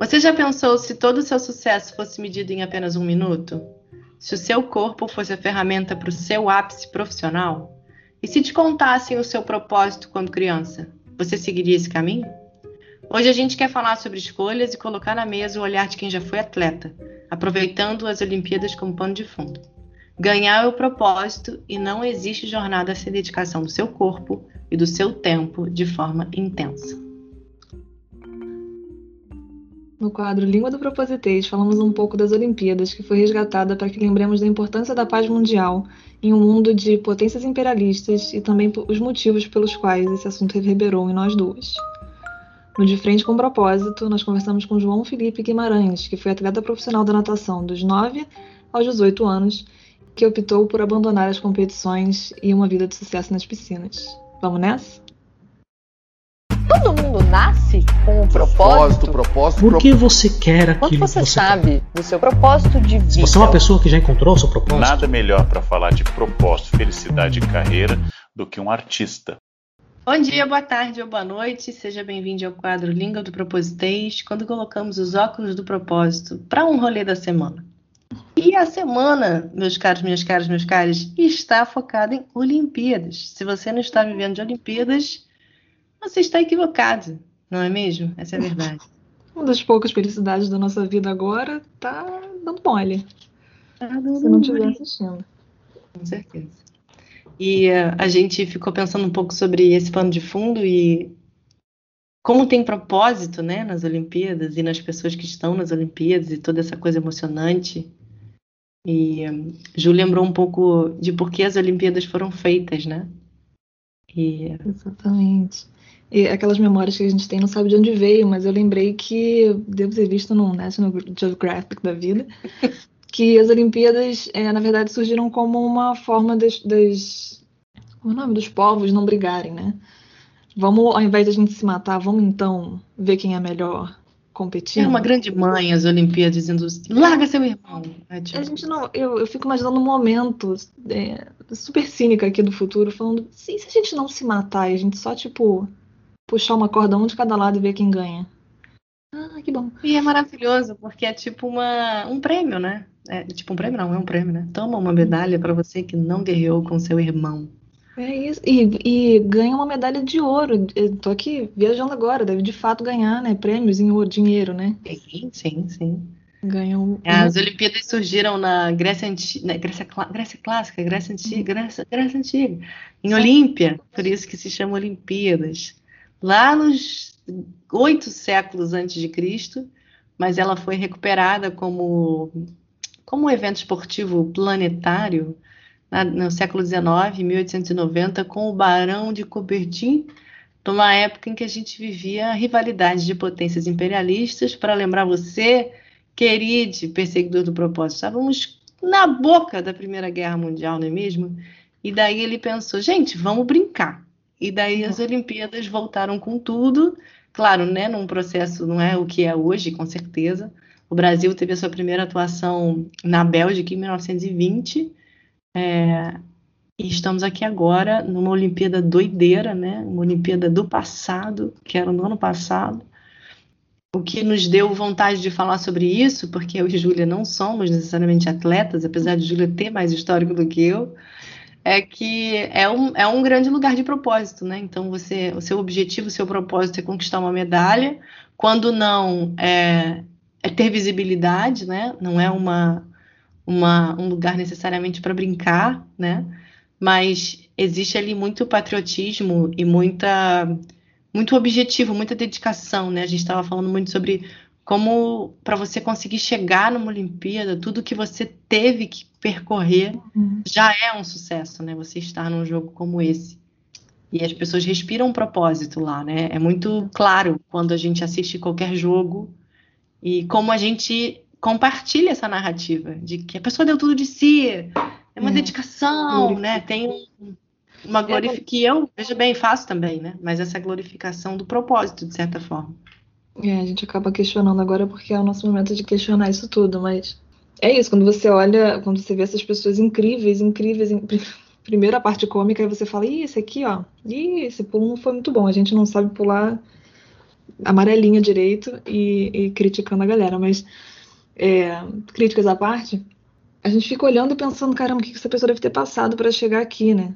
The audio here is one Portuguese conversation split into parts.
Você já pensou se todo o seu sucesso fosse medido em apenas um minuto? Se o seu corpo fosse a ferramenta para o seu ápice profissional? E se te contassem o seu propósito quando criança? Você seguiria esse caminho? Hoje a gente quer falar sobre escolhas e colocar na mesa o olhar de quem já foi atleta, aproveitando as Olimpíadas como pano de fundo. Ganhar é o propósito e não existe jornada sem dedicação do seu corpo e do seu tempo de forma intensa. No quadro Língua do Propositês, falamos um pouco das Olimpíadas, que foi resgatada para que lembremos da importância da paz mundial em um mundo de potências imperialistas e também os motivos pelos quais esse assunto reverberou em nós duas. No De Frente com Propósito, nós conversamos com João Felipe Guimarães, que foi atleta profissional da natação dos 9 aos 18 anos, que optou por abandonar as competições e uma vida de sucesso nas piscinas. Vamos nessa? Todo mundo nasce com um propósito. Propósito, propósito. Por que você quer Quanto aquilo você que você sabe do seu propósito de vida? quer? Você é uma pessoa que já encontrou o seu propósito? Nada melhor para falar de propósito, felicidade e carreira do que um artista. Bom dia, boa tarde ou boa noite. Seja bem-vindo ao quadro Língua do Propositês, quando colocamos os óculos do propósito para um rolê da semana. E a semana, meus caros, minhas caras, meus caros, está focada em Olimpíadas. Se você não está vivendo de Olimpíadas, você está equivocado, não é mesmo? Essa é a verdade. Uma das poucas felicidades da nossa vida agora tá dando mole, Tá dando se não estiver assistindo. Com certeza. E eh, a gente ficou pensando um pouco sobre esse pano de fundo e como tem propósito, né, nas Olimpíadas e nas pessoas que estão nas Olimpíadas e toda essa coisa emocionante. E eh, Ju lembrou um pouco de por que as Olimpíadas foram feitas, né? E Exatamente. E aquelas memórias que a gente tem não sabe de onde veio, mas eu lembrei que devo ter visto no National Geographic da vida que as Olimpíadas, eh, na verdade, surgiram como uma forma das, das como é o nome dos povos não brigarem, né? Vamos, ao invés da gente se matar, vamos então ver quem é melhor competindo. é uma grande mãe as Olimpíadas dizendo larga seu irmão. É, tipo, A gente não, eu, eu fico imaginando um momento é, super cínica aqui do futuro, falando, e se a gente não se matar e a gente só, tipo, puxar uma corda um de cada lado e ver quem ganha? Ah, que bom. E é maravilhoso, porque é tipo uma, um prêmio, né? É tipo um prêmio, não, é um prêmio, né? Toma uma medalha para você que não guerreou com seu irmão. É isso. E, e ganha uma medalha de ouro. Eu tô aqui viajando agora, deve de fato ganhar, né? Prêmios em ouro, dinheiro, né? Sim, sim, sim. Ganha um. As Olimpíadas surgiram na Grécia Antiga, Grécia, Clá- Grécia Clássica, Grécia Antiga, Grécia, Grécia Antiga, em Sim. Olímpia, por isso que se chama Olimpíadas. Lá nos oito séculos antes de Cristo, mas ela foi recuperada como, como evento esportivo planetário na- no século XIX, 1890, com o Barão de Coubertin, numa época em que a gente vivia rivalidades de potências imperialistas. Para lembrar você, querido perseguidor do propósito, estávamos na boca da Primeira Guerra Mundial, não é mesmo? E daí ele pensou, gente, vamos brincar. E daí as Olimpíadas voltaram com tudo, claro, né, num processo, não é o que é hoje, com certeza. O Brasil teve a sua primeira atuação na Bélgica em 1920, é, e estamos aqui agora numa Olimpíada doideira, né? Uma Olimpíada do passado, que era no ano passado. O que nos deu vontade de falar sobre isso, porque eu e Júlia não somos necessariamente atletas, apesar de Júlia ter mais histórico do que eu, é que é um, é um grande lugar de propósito, né? Então, você, o seu objetivo, o seu propósito é conquistar uma medalha, quando não é, é ter visibilidade, né? Não é uma, uma, um lugar necessariamente para brincar, né? Mas existe ali muito patriotismo e muita muito objetivo, muita dedicação, né? A gente estava falando muito sobre como para você conseguir chegar numa Olimpíada, tudo que você teve que percorrer Uhum. já é um sucesso, né? Você estar num jogo como esse. E as pessoas respiram um propósito lá, né? É muito claro quando a gente assiste qualquer jogo e como a gente compartilha essa narrativa de que a pessoa deu tudo de si, é uma É. dedicação, Glorifica. né? Tem um- uma glorificação que eu, veja bem, faço também, né? Mas essa glorificação do propósito, de certa forma. É, a gente acaba questionando agora porque é o nosso momento de questionar isso tudo, mas é isso, quando você olha, quando você vê essas pessoas incríveis, incríveis, in- primeiro a parte cômica, aí você fala, ih, esse aqui, ó, ih, esse pulo não foi muito bom, a gente não sabe pular amarelinha direito e, e criticando a galera. Mas, é, críticas à parte, a gente fica olhando e pensando, caramba, o que essa pessoa deve ter passado para chegar aqui, né?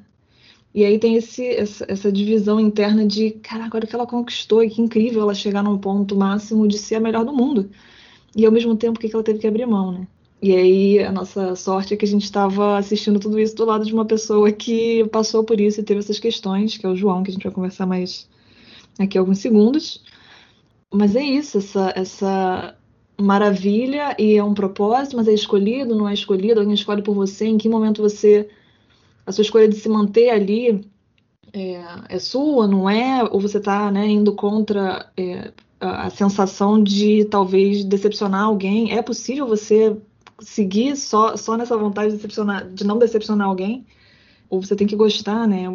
E aí tem esse, essa, essa, divisão interna de, caraca, olha o que ela conquistou e que incrível ela chegar num ponto máximo de ser a melhor do mundo. E ao mesmo tempo, o que ela teve que abrir mão, né? E aí a nossa sorte é que a gente estava assistindo tudo isso do lado de uma pessoa que passou por isso e teve essas questões, que é o João, que a gente vai conversar mais aqui alguns segundos. Mas é isso, essa, essa maravilha e é um propósito, mas é escolhido, não é escolhido, alguém escolhe por você, em que momento você a sua escolha de se manter ali é, é sua, não é? Ou você está né, indo contra é, a, a sensação de talvez decepcionar alguém? É possível você seguir só, só nessa vontade de, decepcionar, de não decepcionar alguém? Ou você tem que gostar, né?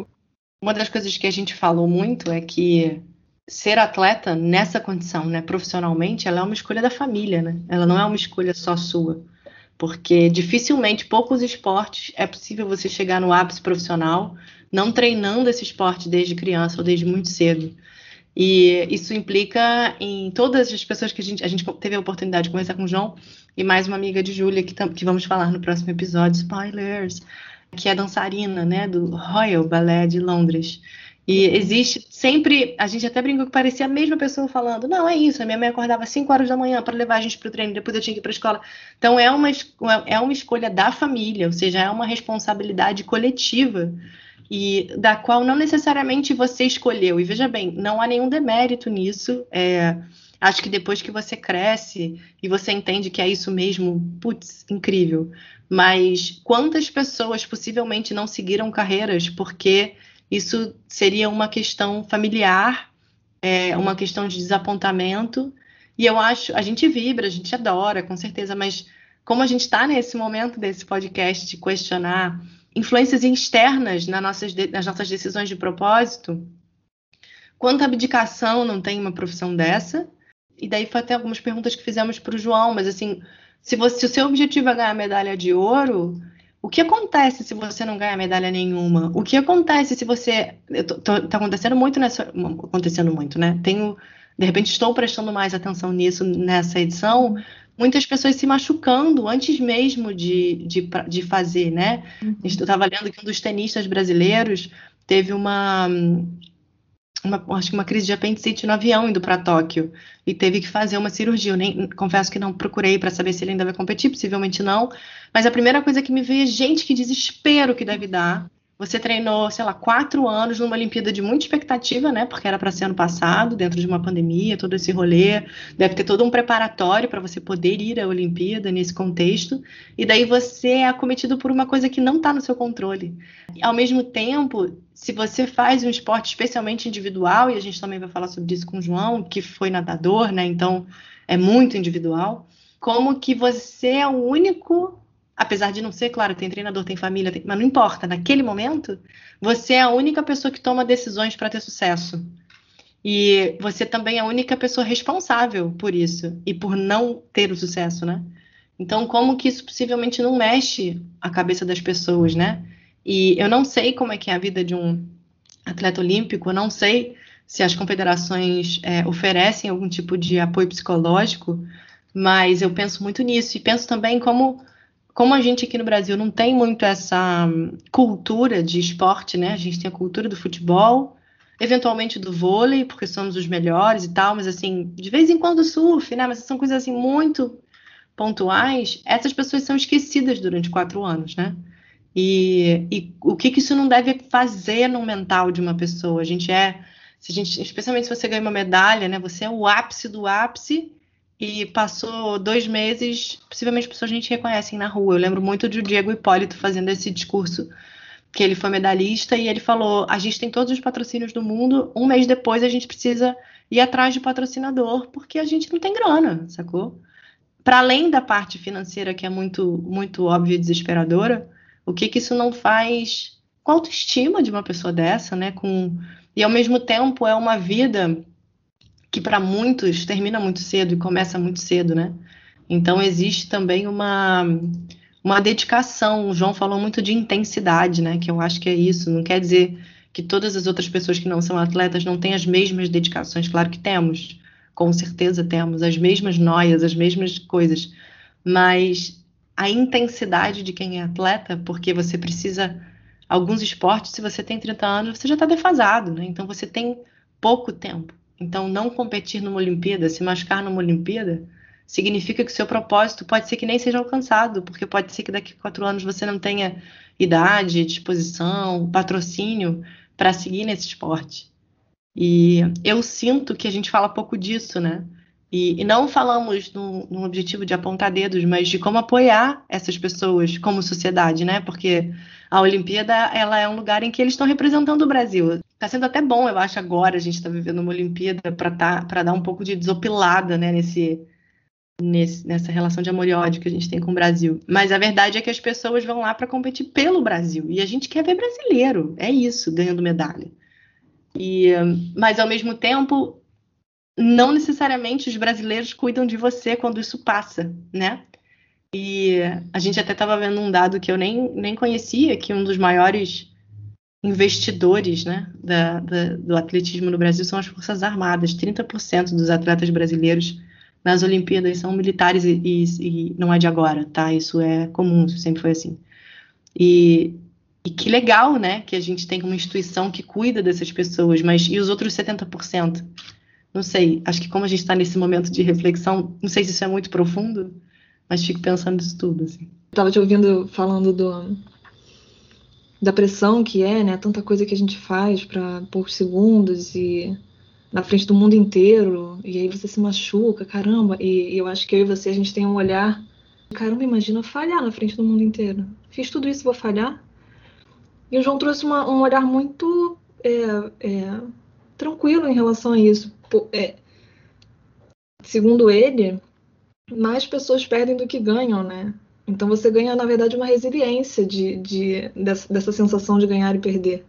Uma das coisas que a gente falou muito é que ser atleta nessa condição, né, profissionalmente, ela é uma escolha da família, né? Ela não é uma escolha só sua porque dificilmente, poucos esportes, é possível você chegar no ápice profissional não treinando esse esporte desde criança ou desde muito cedo. E isso implica em todas as pessoas que a gente, a gente teve a oportunidade de conversar com o João e mais uma amiga de Júlia, que, que vamos falar no próximo episódio, spoilers, que é dançarina, né, do Royal Ballet de Londres. E existe sempre, a gente até brincou que parecia a mesma pessoa falando, não, é isso, a minha mãe acordava às 5 horas da manhã para levar a gente para o treino, depois eu tinha que ir para a escola. Então é uma, é uma escolha da família, ou seja, é uma responsabilidade coletiva e da qual não necessariamente você escolheu. E veja bem, não há nenhum demérito nisso. É, acho que depois que você cresce e você entende que é isso mesmo, putz, incrível. Mas quantas pessoas possivelmente não seguiram carreiras porque isso seria uma questão familiar, é, uma questão de desapontamento. E eu acho, a gente vibra, a gente adora, com certeza, mas como a gente está nesse momento desse podcast de questionar influências externas nas nossas, nas nossas decisões de propósito, quanta abdicação não tem uma profissão dessa? E daí foi até algumas perguntas que fizemos para o João, mas assim, se, você, se o seu objetivo é ganhar medalha de ouro, o que acontece se você não ganha medalha nenhuma? O que acontece se você. Está acontecendo muito nessa. Acontecendo muito, né? Tenho. De repente estou prestando mais atenção nisso nessa edição. Muitas pessoas se machucando antes mesmo de, de, de fazer, né? Uhum. Eu estava lendo que um dos tenistas brasileiros teve uma uma, acho que uma crise de apendicite no avião indo para Tóquio e teve que fazer uma cirurgia. Eu nem confesso que não procurei para saber se ele ainda vai competir, possivelmente não. Mas a primeira coisa que me veio é gente que desespero que deve dar você treinou, sei lá, quatro anos numa Olimpíada de muita expectativa, né? Porque era para ser ano passado, dentro de uma pandemia, todo esse rolê. Deve ter todo um preparatório para você poder ir à Olimpíada nesse contexto. E daí você é acometido por uma coisa que não está no seu controle. Ao mesmo tempo, se você faz um esporte especialmente individual, e a gente também vai falar sobre isso com o João, que foi nadador, né? Então é muito individual. Como que você é o único apesar de não ser, claro, tem treinador, tem família, tem... mas não importa, naquele momento, você é a única pessoa que toma decisões para ter sucesso. E você também é a única pessoa responsável por isso e por não ter o sucesso, né? Então, como que isso possivelmente não mexe a cabeça das pessoas, né? E eu não sei como é que é a vida de um atleta olímpico, eu não sei se as confederações é, oferecem algum tipo de apoio psicológico, mas eu penso muito nisso e penso também como como a gente aqui no Brasil não tem muito essa hum, cultura de esporte, né? A gente tem a cultura do futebol, eventualmente do vôlei, porque somos os melhores e tal, mas assim, de vez em quando surf, né? Mas são coisas assim muito pontuais. Essas pessoas são esquecidas durante quatro anos, né? E, e o que, que isso não deve fazer no mental de uma pessoa? A gente é, se a gente, especialmente se você ganha uma medalha, né? Você é o ápice do ápice e passou dois meses, possivelmente pessoas a gente reconhecem na rua. Eu lembro muito de Diego Hipólito fazendo esse discurso, que ele foi medalhista e ele falou: a gente tem todos os patrocínios do mundo, um mês depois a gente precisa ir atrás de patrocinador, porque a gente não tem grana, sacou? Para além da parte financeira, que é muito, muito óbvia e desesperadora, o que, que isso não faz com a autoestima de uma pessoa dessa, né? Com... E ao mesmo tempo é uma vida que para muitos termina muito cedo e começa muito cedo, né? Então existe também uma uma dedicação. O João falou muito de intensidade, né? Que eu acho que é isso. Não quer dizer que todas as outras pessoas que não são atletas não têm as mesmas dedicações, claro que temos. com certeza temos as mesmas noias, as mesmas coisas, mas a intensidade de quem é atleta, porque você precisa. Alguns esportes, se você tem 30 anos, você já está defasado, né? Então você tem pouco tempo. Então, não competir numa Olimpíada, se machucar numa Olimpíada, significa que o seu propósito pode ser que nem seja alcançado, porque pode ser que daqui a quatro anos você não tenha idade, disposição, patrocínio para seguir nesse esporte. E eu sinto que a gente fala pouco disso, né? E, e não falamos no, no, objetivo de apontar dedos, mas de como apoiar essas pessoas como sociedade, né? Porque a Olimpíada ela é um lugar em que eles estão representando o Brasil. Está sendo até bom, eu acho, agora a gente está vivendo uma Olimpíada para tá, dar um pouco de desopilada, né? Nesse, nesse, nessa relação de amor e ódio que a gente tem com o Brasil. Mas a verdade é que as pessoas vão lá para competir pelo Brasil. E a gente quer ver brasileiro. É isso, ganhando medalha. E, mas ao mesmo tempo, não necessariamente os brasileiros cuidam de você quando isso passa, né? E a gente até estava vendo um dado que eu nem, nem conhecia, que um dos maiores investidores né, da, da, do atletismo no Brasil são as Forças Armadas. 30% dos atletas brasileiros nas Olimpíadas são militares e, e, e, não é de agora, tá? Isso é comum, isso sempre foi assim. E, e que legal, né, que a gente tem uma instituição que cuida dessas pessoas, mas e os outros 70%? Não sei, acho que como a gente está nesse momento de reflexão, não sei se isso é muito profundo, mas fico pensando nisso tudo, assim. Estava te ouvindo falando do, da pressão que é, né, tanta coisa que a gente faz para poucos segundos e na frente do mundo inteiro, e aí você se machuca, caramba, e, e eu acho que eu e você, a gente tem um olhar, caramba, imagina falhar na frente do mundo inteiro. Fiz tudo isso, vou falhar? E o João trouxe uma, um olhar muito é, é, tranquilo em relação a isso. É, segundo ele, mais pessoas perdem do que ganham, né? Então você ganha, na verdade, uma resiliência de, de dessa, dessa sensação de ganhar e perder.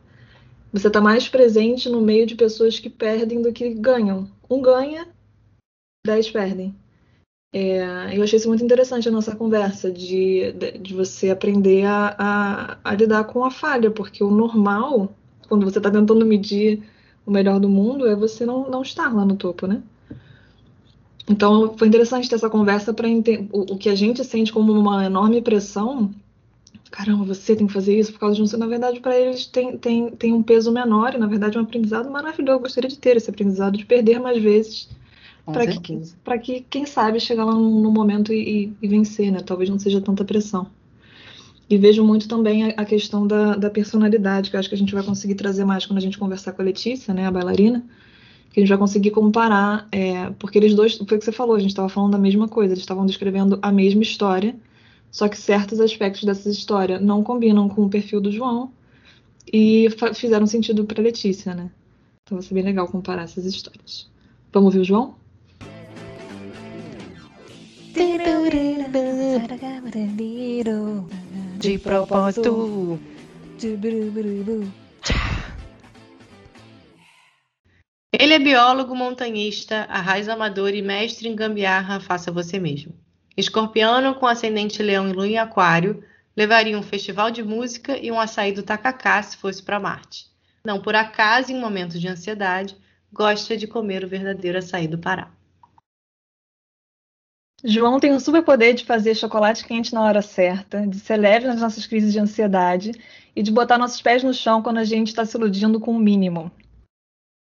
Você está mais presente no meio de pessoas que perdem do que ganham. Um ganha, dez perdem. É, eu achei isso muito interessante a nossa conversa, de, de, de você aprender a, a, a, lidar com a falha, porque o normal, quando você está tentando medir o melhor do mundo, é você não, não estar lá no topo, né? Então foi interessante ter essa conversa para entender o, o que a gente sente como uma enorme pressão. Caramba, você tem que fazer isso por causa de um. Na verdade, para eles tem, tem, tem um peso menor e, na verdade, é um aprendizado maravilhoso. Eu gostaria de ter esse aprendizado de perder mais vezes para que, para que, quem sabe, chegar lá no, no momento e, e, vencer, né? Talvez não seja tanta pressão. E vejo muito também a, a questão da, da, personalidade, que eu acho que a gente vai conseguir trazer mais quando a gente conversar com a Letícia, né, a bailarina, que a gente vai conseguir comparar, é, porque eles dois, foi o que você falou, a gente estava falando da mesma coisa, eles estavam descrevendo a mesma história, só que certos aspectos dessa história não combinam com o perfil do João e fizeram sentido para Letícia, né? Então vai ser bem legal comparar essas histórias. Vamos ouvir o João? De propósito. Ele é biólogo, montanhista, arraiz-amador e mestre em gambiarra faça você mesmo. Escorpiano com ascendente leão e lua em aquário, levaria um festival de música e um açaí do tacacá se fosse para Marte. Não por acaso, em momentos de ansiedade, gosta de comer o verdadeiro açaí do Pará. João tem o superpoder de fazer chocolate quente na hora certa, de ser leve nas nossas crises de ansiedade e de botar nossos pés no chão quando a gente está se iludindo com o mínimo.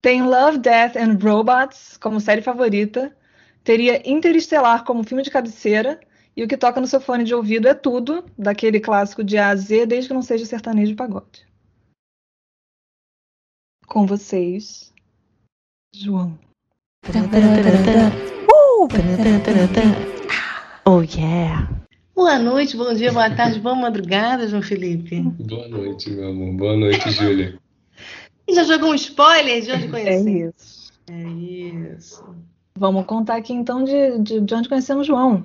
Tem Love, Death and Robots como série favorita, teria Interestelar como filme de cabeceira e o que toca no seu fone de ouvido é tudo, daquele clássico de A a Z, desde que não seja sertanejo de pagode. Com vocês, João. Oh yeah! Boa noite, bom dia, boa tarde, boa madrugada, João Felipe. Boa noite, meu amor. Boa noite, Júlia. Já jogou um spoiler de onde conhecemos? É isso. É isso. Vamos contar aqui então de, de, de onde conhecemos João.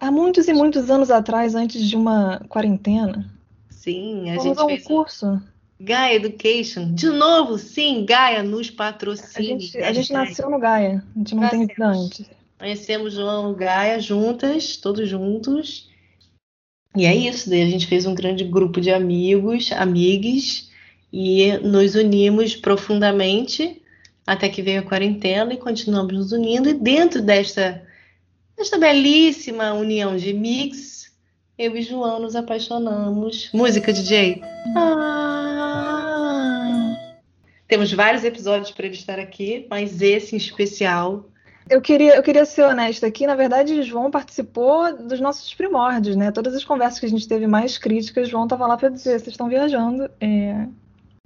Há muitos e muitos anos atrás, antes de uma quarentena. Sim, a Vamos gente um fez curso. Gaia Education. De novo, sim, Gaia nos patrocina. A gente, a gente nasceu no Gaia, a gente não tem vida antes. Conhecemos João Gaia juntas, todos juntos. E é isso, daí a gente fez um grande grupo de amigos, amigos, e nos unimos profundamente até que veio a quarentena e continuamos nos unindo. E dentro desta, desta belíssima união de mix, eu e João nos apaixonamos. Música, DJ? Ah. Temos vários episódios para ele estar aqui, mas esse em especial eu queria, eu queria ser honesta aqui. Na verdade, João participou dos nossos primórdios, né? Todas as conversas que a gente teve mais críticas, João estava lá para dizer: vocês estão viajando. É...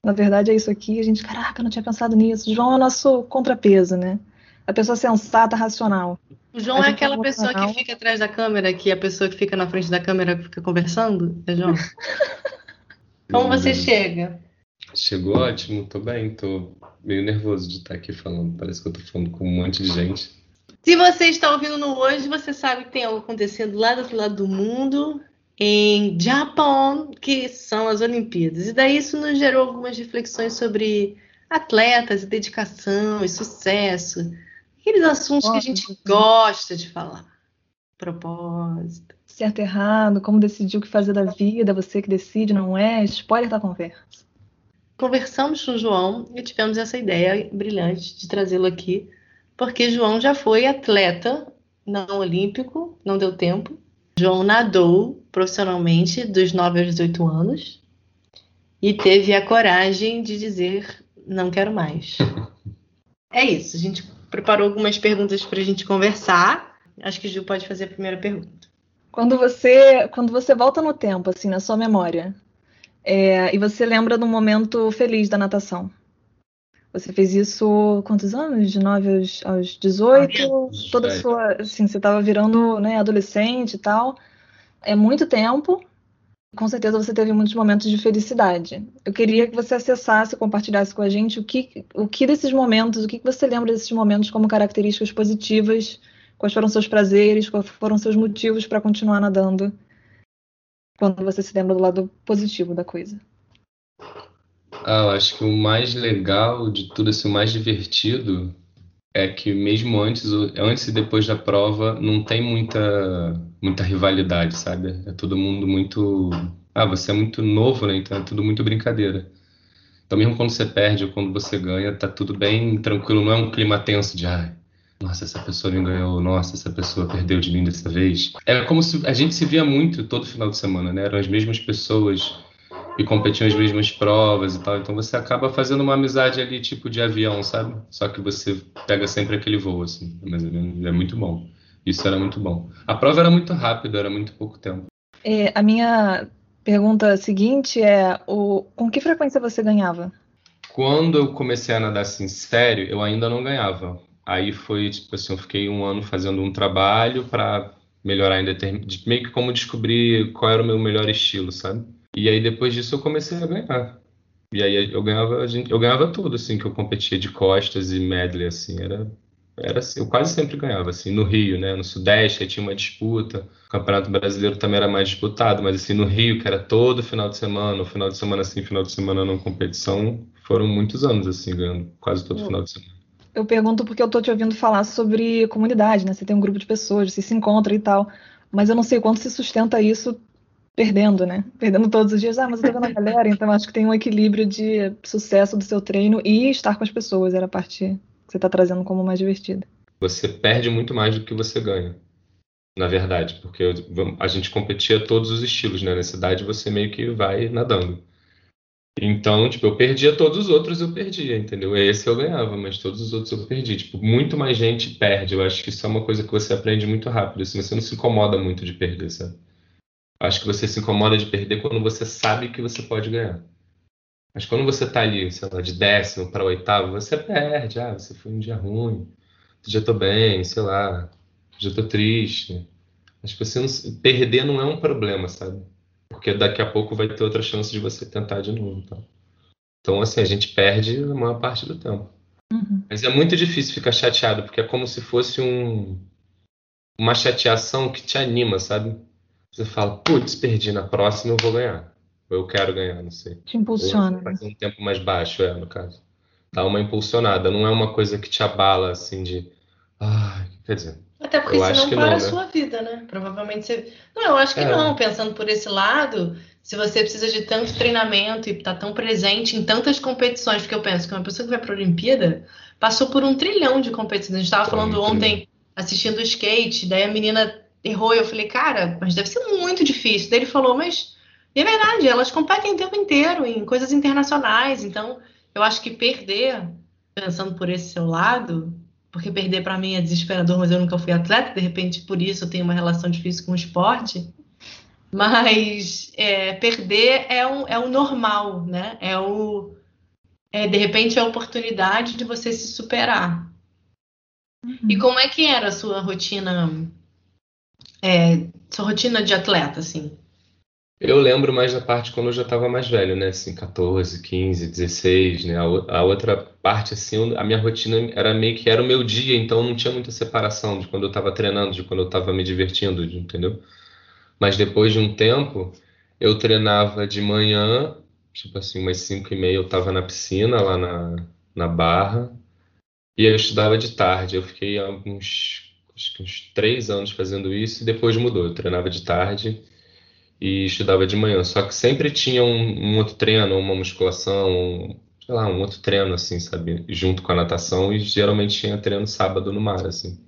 Na verdade, é isso aqui. A gente, caraca, eu não tinha pensado nisso. João é o nosso contrapeso, né? A pessoa sensata, racional. O João é aquela pessoa que fica atrás da câmera, que a pessoa que fica na frente da câmera fica conversando? É João? Como você chega? Chegou ótimo, tô bem, tô meio nervoso de estar aqui falando. Parece que eu tô falando com um monte de gente. Se você está ouvindo no hoje, você sabe que tem algo acontecendo lá do outro lado do mundo, em Japão, que são as Olimpíadas. E daí isso nos gerou algumas reflexões sobre atletas, e dedicação e sucesso. Aqueles assuntos que a gente gosta de falar. Propósito. Certo, errado, como decidir o que fazer da vida, você que decide, não é? Spoiler da conversa conversamos com o João e tivemos essa ideia brilhante de trazê-lo aqui, porque João já foi atleta não olímpico, não deu tempo. João nadou profissionalmente dos 9 aos 18 anos e teve a coragem de dizer: não quero mais. É isso, a gente preparou algumas perguntas para a gente conversar. Acho que o Gil pode fazer a primeira pergunta. Quando você, quando você volta no tempo, assim, na sua memória, é, e você lembra de um momento feliz da natação. Você fez isso quantos anos? De 9 aos, aos 18? Toda a sua. Assim, você estava virando né, adolescente e tal. É muito tempo. Com certeza você teve muitos momentos de felicidade. Eu queria que você acessasse, compartilhasse com a gente o que, o que desses momentos, o que você lembra desses momentos como características positivas, quais foram seus prazeres, quais foram seus motivos para continuar nadando quando você se lembra do lado positivo da coisa? Ah, eu acho que o mais legal de tudo, assim, o mais divertido é que mesmo antes, antes e depois da prova, não tem muita, muita rivalidade, sabe? É todo mundo muito. Ah, você é muito novo, né? Então é tudo muito brincadeira. Então, mesmo quando você perde ou quando você ganha, tá tudo bem tranquilo, não é um clima tenso de, ah, nossa, essa pessoa me ganhou, nossa, essa pessoa perdeu de mim dessa vez. Era como se a gente se via muito todo final de semana, né? Eram as mesmas pessoas e competiam as mesmas provas e tal. Então você acaba fazendo uma amizade ali, tipo de avião, sabe? Só que você pega sempre aquele voo, assim. Mas é muito bom. Isso era muito bom. A prova era muito rápida, era muito pouco tempo. É, a minha pergunta seguinte é: o, com que frequência você ganhava? Quando eu comecei a nadar assim sério, eu ainda não ganhava. Aí foi, tipo assim, eu fiquei um ano fazendo um trabalho para melhorar em determin... meio que como descobrir qual era o meu melhor estilo, sabe? E aí depois disso eu comecei a ganhar. E aí eu ganhava, eu ganhava tudo, assim, que eu competia de costas e medley, assim, era, era assim, eu quase sempre ganhava, assim, no Rio, né, no Sudeste, aí tinha uma disputa, o Campeonato Brasileiro também era mais disputado, mas assim, no Rio, que era todo final de semana, o final de semana sim, final de semana não competição, foram muitos anos, assim, ganhando quase todo final de semana eu pergunto porque eu tô te ouvindo falar sobre comunidade, né? Você tem um grupo de pessoas, você se encontra e tal. Mas eu não sei quanto se sustenta isso perdendo, né? Perdendo todos os dias. Ah, mas eu tô vendo a galera, então acho que tem um equilíbrio de sucesso do seu treino e estar com as pessoas. Era a parte que você tá trazendo como mais divertida. Você perde muito mais do que você ganha. Na verdade, porque a gente competia todos os estilos, né? Na cidade você meio que vai nadando. Então, tipo, eu perdia todos os outros, eu perdia, entendeu? Esse eu ganhava, mas todos os outros eu perdi. Tipo, muito mais gente perde. Eu acho que isso é uma coisa que você aprende muito rápido, assim, você não se incomoda muito de perder, sabe? Acho que você se incomoda de perder quando você sabe que você pode ganhar. Mas quando você tá ali, sei lá, de décimo para oitavo, você perde. Ah, você foi um dia ruim. Já tô bem, sei lá. Já tô triste. Acho que você não... perder não é um problema, sabe? porque daqui a pouco vai ter outra chance de você tentar de novo. Tá? Então, assim, a gente perde a maior parte do tempo. Uhum. Mas é muito difícil ficar chateado, porque é como se fosse um, uma chateação que te anima, sabe? Você fala, putz, perdi, na próxima eu vou ganhar. Ou eu quero ganhar, não sei. Te impulsiona. Ou fazer um tempo mais baixo, é, no caso. Dá uma impulsionada, não é uma coisa que te abala, assim, de... Ah, quer dizer, até porque eu senão para não, a né? sua vida, né? Provavelmente você. Não, eu acho que é. não. Pensando por esse lado, se você precisa de tanto treinamento e tá tão presente em tantas competições, porque eu penso que uma pessoa que vai para a Olimpíada, passou por um trilhão de competições. A gente estava falando Muito ontem, assistindo o skate, daí a menina errou e eu falei, cara, mas deve ser muito difícil. Daí ele falou, mas e é verdade, elas competem o tempo inteiro em coisas internacionais. Então, eu acho que perder, pensando por esse seu lado, porque perder para mim é desesperador, mas eu nunca fui atleta, de repente por isso eu tenho uma relação difícil com o esporte. Mas é, perder é o, é o normal, né? É o é, de repente é a oportunidade de você se superar. Uhum. E como é que era a sua rotina, é, sua rotina de atleta, assim? Eu lembro mais da parte quando eu já estava mais velho, né? Assim, 14, 15, 16, né? A, a outra parte, assim, a minha rotina era meio que era o meu dia, então não tinha muita separação de quando eu estava treinando, de quando eu estava me divertindo, de- entendeu? Mas depois de um tempo, eu treinava de manhã, tipo assim, umas 5 e meia eu estava na piscina, lá na, na Barra, e eu estudava de tarde. Eu fiquei alguns, acho que uns três anos fazendo isso, e depois mudou. Eu treinava de tarde e estudava de manhã. Só que sempre tinha um, um outro treino, uma musculação, um, sei lá, um outro treino, assim, sabe? Junto com a natação, e geralmente tinha treino sábado no mar, assim.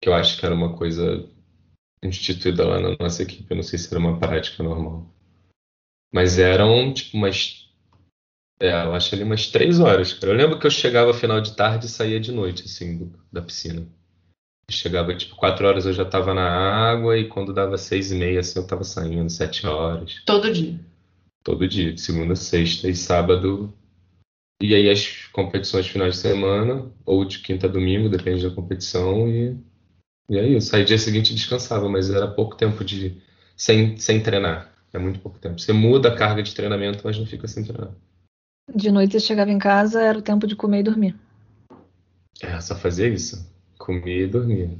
Que eu acho que era uma coisa instituída lá na nossa equipe. Eu não sei se era uma prática normal. Mas eram, tipo, umas. É, eu acho ali umas três horas, cara. Eu lembro que eu chegava final de tarde e saía de noite, assim, do- da piscina. Chegava, tipo, quatro horas eu já tava na água e quando dava seis e meia, assim, eu tava saindo, sete horas. Todo dia. Todo dia, de segunda, sexta e sábado. E aí as competições finais de semana, ou de quinta a domingo, depende da competição. E, e aí eu saí dia seguinte e descansava, mas era pouco tempo de sem, sem treinar. É muito pouco tempo. Você muda a carga de treinamento, mas não fica sem treinar. De noite você chegava em casa, era o tempo de comer e dormir. É, só fazia isso. Comia e dormia.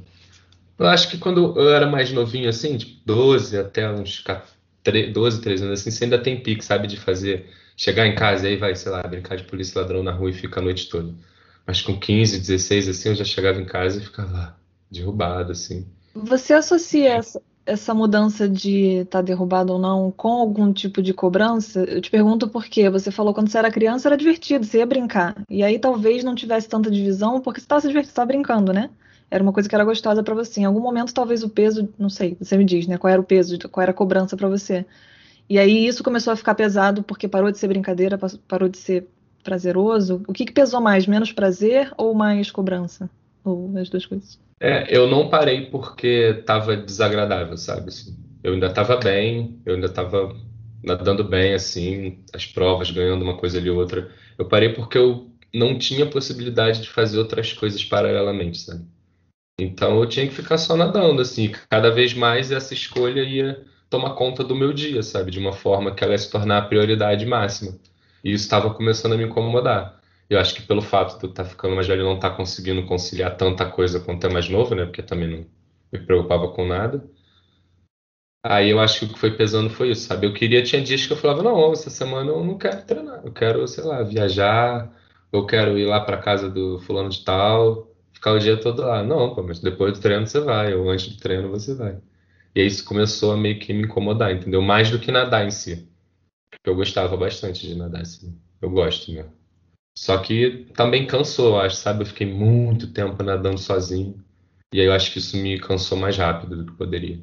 Eu acho que quando eu era mais novinho, assim, tipo 12 até uns 14, 12, 13 anos, assim, você ainda tem pique, sabe, de fazer, chegar em casa e aí vai, sei lá, brincar de polícia ladrão na rua e fica a noite toda. Mas com 15, 16, assim, eu já chegava em casa e ficava derrubado, assim. Você associa essa, mudança de estar derrubado ou não com algum tipo de cobrança? Eu te pergunto porque você falou quando você era criança era divertido, você ia brincar. E aí talvez não tivesse tanta divisão porque você estava se divertindo, estava brincando, né? Era uma coisa que era gostosa pra você. Em algum momento talvez o peso, não sei, você me diz, né? Qual era o peso, qual era a cobrança pra você? E aí isso começou a ficar pesado porque parou de ser brincadeira, parou de ser prazeroso. O que que pesou mais, menos prazer ou mais cobrança? Ou as duas coisas? É, eu não parei porque tava desagradável, sabe? assim. Eu ainda tava bem, eu ainda tava nadando bem, assim, as provas, ganhando uma coisa ali ou outra. Eu parei porque eu não tinha possibilidade de fazer outras coisas paralelamente, sabe? Então eu tinha que ficar só nadando, assim. Cada vez mais essa escolha ia tomar conta do meu dia, sabe? De uma forma que ela ia se tornar a prioridade máxima. E isso estava começando a me incomodar. Eu acho que pelo fato de eu estar ficando mais velho não estar conseguindo conciliar tanta coisa quanto é mais novo, né? Porque também não me preocupava com nada. Aí eu acho que o que foi pesando foi isso, sabe? Eu queria, tinha dias que eu falava, não, essa semana eu não quero treinar, eu quero, sei lá, viajar, eu quero ir lá para casa do fulano de tal, ficar o dia todo lá. Não, pô, mas depois do treino você vai, ou antes do treino você vai. E aí isso começou a meio que me incomodar, entendeu? Mais do que nadar em si. Porque eu gostava bastante de nadar, assim. Eu gosto mesmo. Só que também cansou, eu acho, sabe? Eu fiquei muito tempo nadando sozinho. E aí eu acho que isso me cansou mais rápido do que poderia.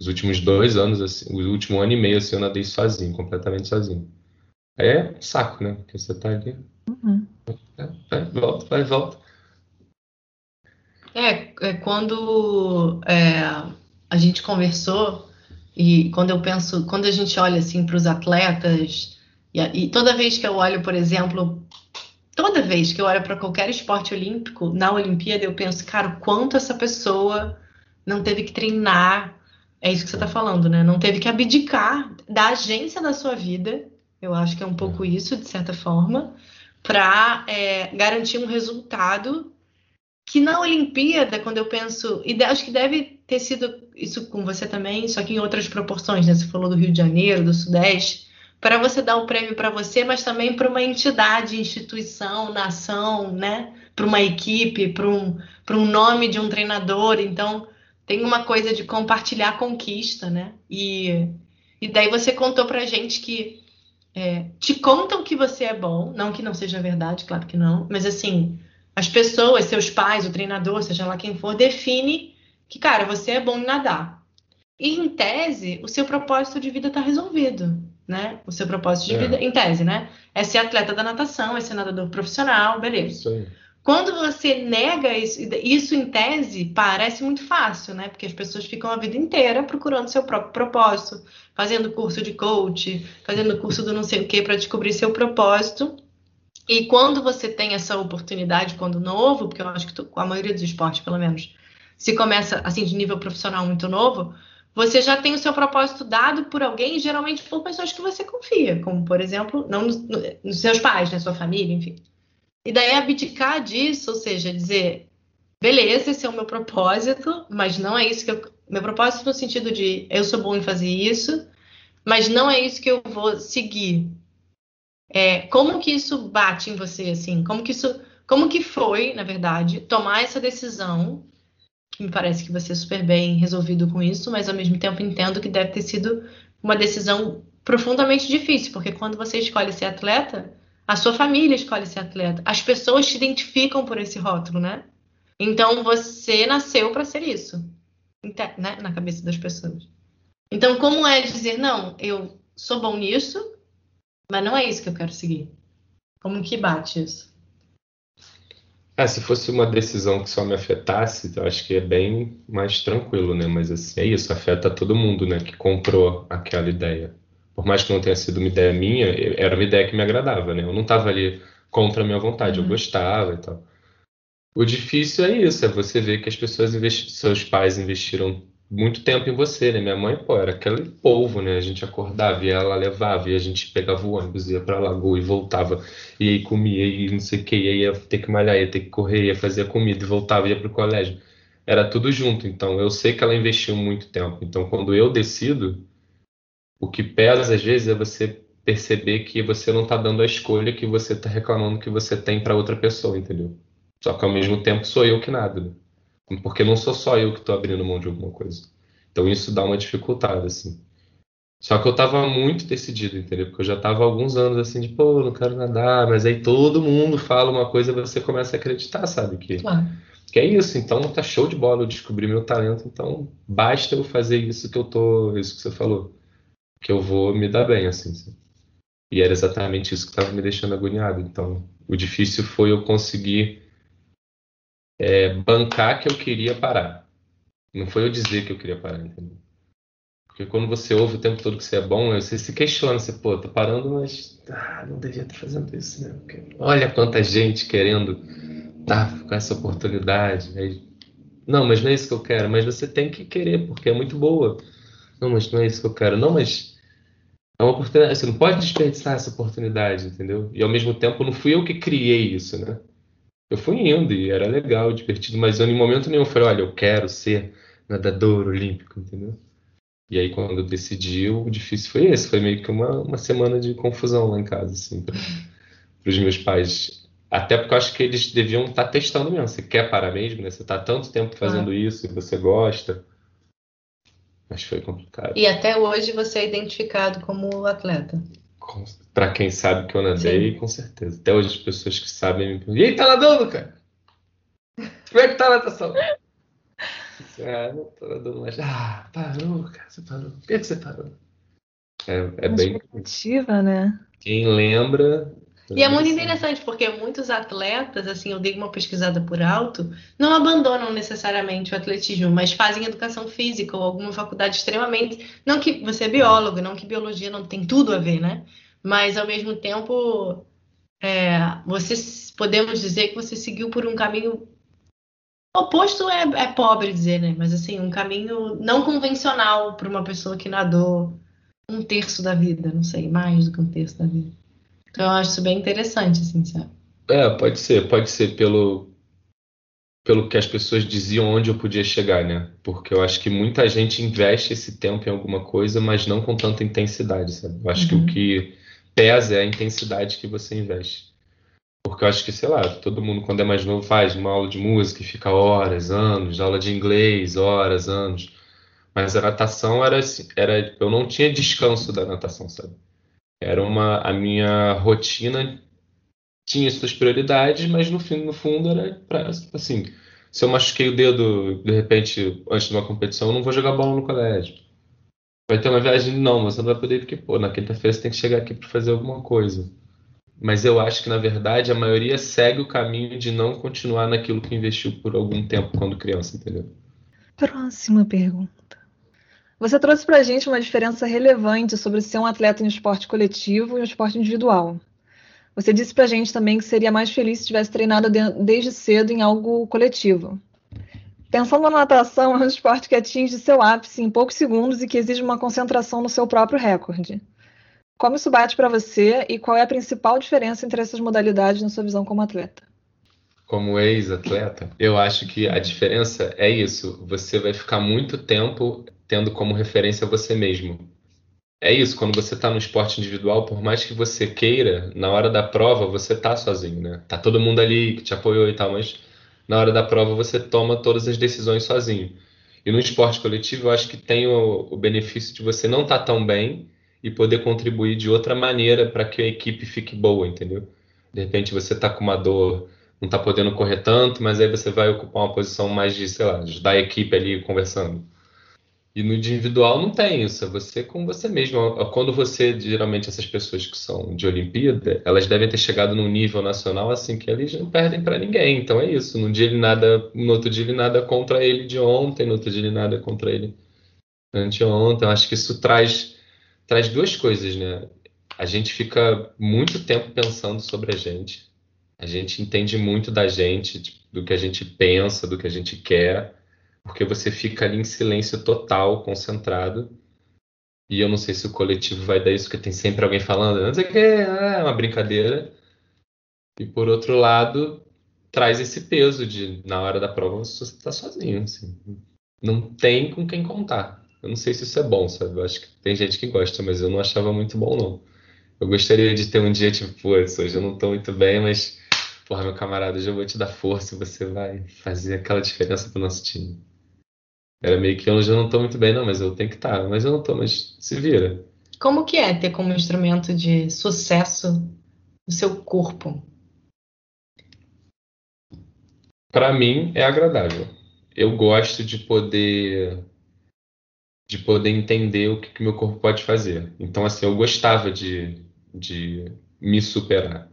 Os últimos dois anos, assim, o último ano e meio, assim, eu nadei sozinho, completamente sozinho. Aí é um saco, né? Porque você tá ali, Uhum. vai, volta, vai, volta. É, é quando é, a gente conversou e quando eu penso, quando a gente olha assim para os atletas e, e toda vez que eu olho, por exemplo, toda vez que eu olho para qualquer esporte olímpico, na Olimpíada eu penso, cara, o quanto essa pessoa não teve que treinar, é isso que você está falando, né? Não teve que abdicar da agência da sua vida, eu acho que é um pouco isso, de certa forma, para garantir um resultado que na Olimpíada, quando eu penso, e acho que deve ter sido isso com você também, só que em outras proporções, né? Você falou do Rio de Janeiro, do Sudeste, para você dar o prêmio para você, mas também para uma entidade, instituição, nação, né? Para uma equipe, para um, para um nome de um treinador. Então, tem uma coisa de compartilhar conquista, né? E, e daí você contou pra gente que é, te contam que você é bom, não que não seja verdade, claro que não, mas assim, as pessoas, seus pais, o treinador, seja lá quem for, define que, cara, você é bom em nadar. E em tese, o seu propósito de vida está resolvido, né? O seu propósito de É. vida, em tese, né? É ser atleta da natação, é ser nadador profissional, beleza. Quando você nega isso, isso em tese parece muito fácil, né? Porque as pessoas ficam a vida inteira procurando seu próprio propósito, fazendo curso de coach, fazendo curso do não sei o que para descobrir seu propósito. E quando você tem essa oportunidade, quando novo, porque eu acho que tu- a maioria dos esportes, pelo menos, se começa assim de nível profissional muito novo, você já tem o seu propósito dado por alguém, geralmente por pessoas que você confia, como por exemplo, não nos, no- nos seus pais, na sua família, enfim. E daí abdicar disso, ou seja, dizer, beleza, esse é o meu propósito, mas não é isso que eu. Meu propósito no sentido de eu sou bom em fazer isso, mas não é isso que eu vou seguir. É, como que isso bate em você, assim? Como que isso. Como que foi, na verdade, tomar essa decisão? Que me parece que você é super bem resolvido com isso, mas ao mesmo tempo entendo que deve ter sido uma decisão profundamente difícil, porque quando você escolhe ser atleta, a sua família escolhe ser atleta. As pessoas te identificam por esse rótulo, né? Então você nasceu para ser isso, né? na cabeça das pessoas. Então, como é dizer, não, eu sou bom nisso, mas não é isso que eu quero seguir? Como que bate isso? É, se fosse uma decisão que só me afetasse, eu acho que é bem mais tranquilo, né? Mas assim, é isso, afeta todo mundo, né? Que comprou aquela ideia. Por mais que não tenha sido uma ideia minha, eu- era uma ideia que me agradava, né? Eu não estava ali contra a minha vontade, eu Uhum. gostava e tal. O difícil é isso, é você ver que as pessoas seus pais investiram muito tempo em você, né? Minha mãe, pô, era aquele polvo, né? A gente acordava, ia ela levava, e a gente pegava o ônibus, ia pra lagoa e voltava, e aí comia, e não sei o que, e aí ia ter que malhar, ia ter que correr, ia fazer a comida e voltava, ia pro colégio. Era tudo junto, então eu sei que ela investiu muito tempo. Então quando eu decido, o que pesa às vezes é você perceber que você não tá dando a escolha que você tá reclamando que você tem pra outra pessoa, entendeu? Só que ao mesmo tempo sou eu que nada, né? Porque não sou só eu que tô abrindo mão de alguma coisa. Então isso dá uma dificuldade, assim. Só que eu tava muito decidido, entendeu? Porque eu já tava há alguns anos assim, de pô, não quero nadar, mas aí todo mundo fala uma coisa e você começa a acreditar, sabe? Que, Claro. que é isso, então tá show de bola, eu descobri meu talento, então basta eu fazer isso que eu tô, isso que você falou, que eu vou me dar bem, assim. sabe? E era exatamente isso que tava me deixando agoniado. Então, o difícil foi eu conseguir é, bancar que eu queria parar. Não foi eu dizer que eu queria parar, entendeu? Porque quando você ouve o tempo todo que você é bom, você se questiona, você, pô, tô parando, mas ah, não devia estar fazendo isso, né? Porque olha quanta gente querendo tá com essa oportunidade. Aí, não, mas não é isso que eu quero. Mas você tem que querer, porque é muito boa. Não, mas não é isso que eu quero. Não, mas é uma oportunidade. Você não pode desperdiçar essa oportunidade, entendeu? E ao mesmo tempo, não fui eu que criei isso, né? Eu fui indo e era legal, divertido, mas eu, em momento nenhum falei, olha, eu quero ser nadador olímpico, entendeu? E aí, quando eu decidi, o difícil foi esse. Foi meio que uma, uma semana de confusão lá em casa, assim, para os meus pais. Até porque eu acho que eles deviam estar testando mesmo. Você quer parar mesmo, né? Você está tanto tempo fazendo isso e você gosta. Mas foi complicado. E até hoje você é identificado como atleta. Para quem sabe que eu nadei, com certeza. Até hoje as pessoas que sabem me perguntam, e aí, tá nadando, cara? Como é que tá a natação? Ah, não tô nadando mais. Ah, parou, cara, você parou. Por que, que você parou? É, é bem. né? Quem lembra. E é muito interessante, porque muitos atletas, assim, eu dei uma pesquisada por alto, não abandonam necessariamente o atletismo, mas fazem educação física ou alguma faculdade extremamente. Não que você é biólogo, não que biologia não tem tudo a ver, né? Mas ao mesmo tempo, é, você podemos dizer que você seguiu por um caminho oposto é, é pobre dizer, né? Mas assim, um caminho não convencional para uma pessoa que nadou um terço da vida, não sei, mais do que um terço da vida. Então eu acho isso bem interessante, assim, sabe? É, pode ser, pode ser pelo pelo que as pessoas diziam onde eu podia chegar, né? Porque eu acho que muita gente investe esse tempo em alguma coisa, mas não com tanta intensidade, sabe? Eu acho Uhum. que o que pesa é a intensidade que você investe. Porque eu acho que, sei lá, todo mundo quando é mais novo faz uma aula de música e fica horas, anos, aula de inglês, horas, anos. Mas a natação era assim, era, eu não tinha descanso da natação, sabe? Era uma a minha rotina tinha suas prioridades, mas no fim, no fundo era para assim, se eu machuquei o dedo de repente antes de uma competição, eu não vou jogar bola no colégio. Vai ter uma viagem? Não, você não vai poder porque, pô, na quinta-feira você tem que chegar aqui para fazer alguma coisa. Mas eu acho que, na verdade, a maioria segue o caminho de não continuar naquilo que investiu por algum tempo quando criança, entendeu? Próxima pergunta. Você trouxe pra gente uma diferença relevante sobre ser um atleta em esporte coletivo e um esporte individual. Você disse pra gente também que seria mais feliz se tivesse treinado de desde cedo em algo coletivo. Pensando na natação, é um esporte que atinge seu ápice em poucos segundos e que exige uma concentração no seu próprio recorde. Como isso bate para você e qual é a principal diferença entre essas modalidades na sua visão como atleta? Como ex-atleta, eu acho que a diferença é isso. Você vai ficar muito tempo tendo como referência você mesmo. É isso, quando você está no esporte individual, por mais que você queira, na hora da prova você tá sozinho, né? Tá todo mundo ali que te apoiou e tal, mas na hora da prova você toma todas as decisões sozinho. E no esporte coletivo, eu acho que tem o, o benefício de você não estar tá tão bem e poder contribuir de outra maneira para que a equipe fique boa, entendeu? De repente você está com uma dor, não está podendo correr tanto, mas aí você vai ocupar uma posição mais de, sei lá, ajudar a equipe ali conversando. E no individual não tem isso, é você com você mesmo. Quando você, geralmente, essas pessoas que são de Olimpíada, elas devem ter chegado num nível nacional assim que eles não perdem para ninguém. Então é isso. No dia ele nada, no outro dia ele nada contra ele de ontem, no outro dia ele nada contra ele anteontem. Eu acho que isso traz traz duas coisas, né? A gente fica muito tempo pensando sobre a gente. A gente entende muito da gente, tipo, do que a gente pensa, do que a gente quer, porque você fica ali em silêncio total, concentrado. E eu não sei se o coletivo vai dar isso, porque tem sempre alguém falando, não sei o que, é uma brincadeira. E por outro lado, traz esse peso de, na hora da prova, você está sozinho. Assim. Não tem com quem contar. Eu não sei se isso é bom, sabe? Eu acho que tem gente que gosta, mas eu não achava muito bom, não. Eu gostaria de ter um dia, tipo, pô, hoje eu não tô muito bem, mas, porra, meu camarada, hoje eu vou te dar força e você vai fazer aquela diferença pro nosso time. Era meio que hoje eu não tô muito bem, não, mas eu tenho que estar. Tá, mas eu não tô, mas se vira. Como que é ter como instrumento de sucesso o seu corpo? Para mim é agradável. Eu gosto de poder de poder entender o que, que meu corpo pode fazer. Então, assim, eu gostava de, de me superar.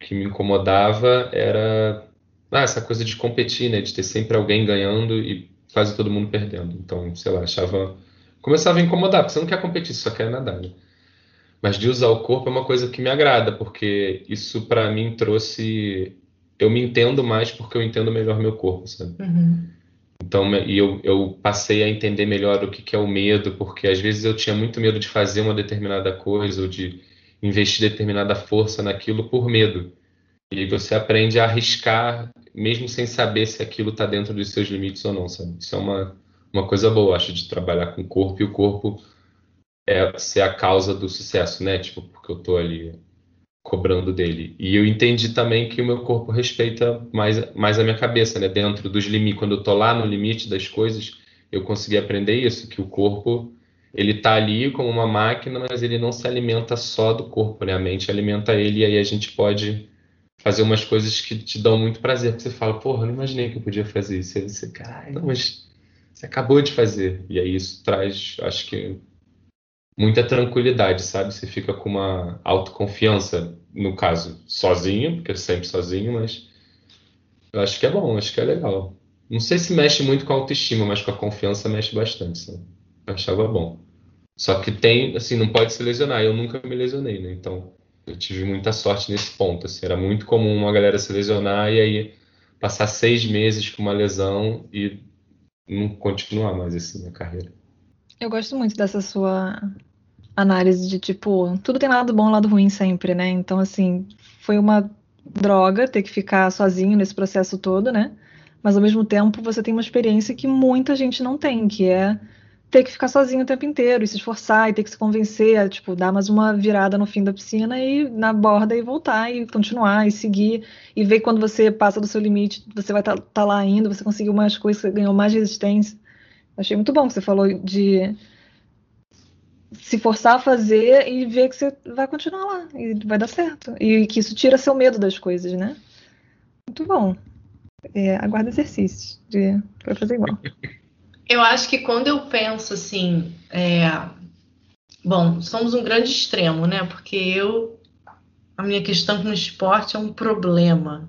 O que me incomodava era ah, essa coisa de competir, né? De ter sempre alguém ganhando e quase todo mundo perdendo. Então, sei lá, achava. Começava a incomodar, porque você não quer competir, você só quer nadar, né? Mas de usar o corpo é uma coisa que me agrada, porque isso para mim trouxe. Eu me entendo mais porque eu entendo melhor meu corpo, sabe? Uhum. Então, e eu, eu passei a entender melhor o que, que é o medo, porque às vezes eu tinha muito medo de fazer uma determinada coisa ou de investir determinada força naquilo por medo. E você aprende a arriscar, mesmo sem saber se aquilo está dentro dos seus limites ou não, sabe? Isso é uma, uma coisa boa, acho, de trabalhar com o corpo, e o corpo é ser a causa do sucesso, né? Tipo, porque eu tô ali cobrando dele. E eu entendi também que o meu corpo respeita mais, mais a minha cabeça, né? Dentro dos limites, quando eu tô lá no limite das coisas, eu consegui aprender isso, que o corpo ele tá ali como uma máquina, mas ele não se alimenta só do corpo, né? A mente alimenta ele e aí a gente pode fazer umas coisas que te dão muito prazer, porque você fala, porra, eu não imaginei que eu podia fazer isso. Aí você, caralho, não, mas você acabou de fazer. E aí isso traz, acho que muita tranquilidade, sabe? Você fica com uma autoconfiança, no caso, sozinho, porque sempre sozinho, mas eu acho que é bom, acho que é legal. Não sei se mexe muito com a autoestima, mas com a confiança mexe bastante, sabe? Eu achava bom. Só que tem, assim, não pode se lesionar. Eu nunca me lesionei, né? Então, eu tive muita sorte nesse ponto. Assim, era muito comum uma galera se lesionar e aí passar seis meses com uma lesão e não continuar mais assim na carreira. Eu gosto muito dessa sua análise de tipo, tudo tem lado bom lado ruim sempre, né? Então, assim, foi uma droga ter que ficar sozinho nesse processo todo, né? Mas ao mesmo tempo você tem uma experiência que muita gente não tem, que é ter que ficar sozinho o tempo inteiro e se esforçar e ter que se convencer a, tipo, dar mais uma virada no fim da piscina e na borda e voltar e continuar e seguir e ver quando você passa do seu limite, você vai estar tá, tá lá ainda, você conseguiu mais coisas, você ganhou mais resistência. Achei muito bom que você falou de se forçar a fazer e ver que você vai continuar lá e vai dar certo. E que isso tira seu medo das coisas, né? Muito bom. É, aguarda exercícios para fazer igual. Eu acho que quando eu penso assim, é, bom, somos um grande extremo, né? Porque eu, a minha questão com o esporte é um problema.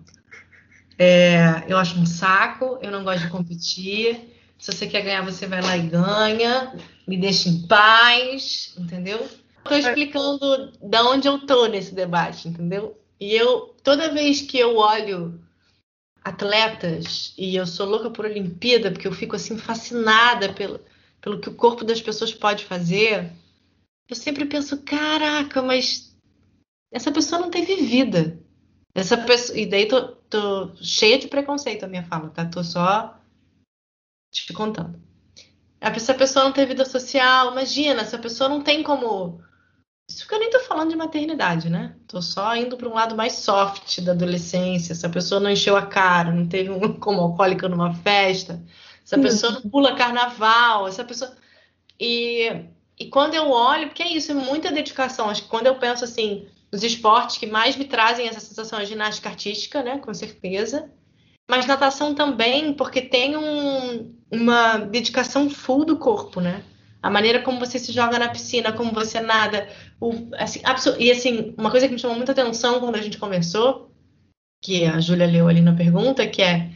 É, eu acho um saco, eu não gosto de competir. Se você quer ganhar, você vai lá e ganha. Me deixa em paz, entendeu? Estou explicando de onde eu tô nesse debate, entendeu? E eu, toda vez que eu olho atletas, e eu sou louca por Olimpíada, porque eu fico assim fascinada pelo, pelo que o corpo das pessoas pode fazer, eu sempre penso, caraca, mas essa pessoa não teve vida. Essa pessoa, e daí tô, tô cheia de preconceito a minha fala, tá? Tô só te contando. Essa pessoa não tem vida social, imagina, essa pessoa não tem como isso que eu nem tô falando de maternidade, né? Tô só indo para um lado mais soft da adolescência. Essa pessoa não encheu a cara, não teve um como alcoólica numa festa. Essa pessoa não pula carnaval. Essa pessoa. E, e quando eu olho, porque é isso, é muita dedicação. Acho que quando eu penso assim, os esportes que mais me trazem essa sensação é ginástica artística, né? Com certeza. Mas natação também, porque tem um, uma dedicação full do corpo, né? A maneira como você se joga na piscina, como você nada. O, assim, e assim, uma coisa que me chamou muita atenção quando a gente conversou, que a Júlia leu ali na pergunta, que é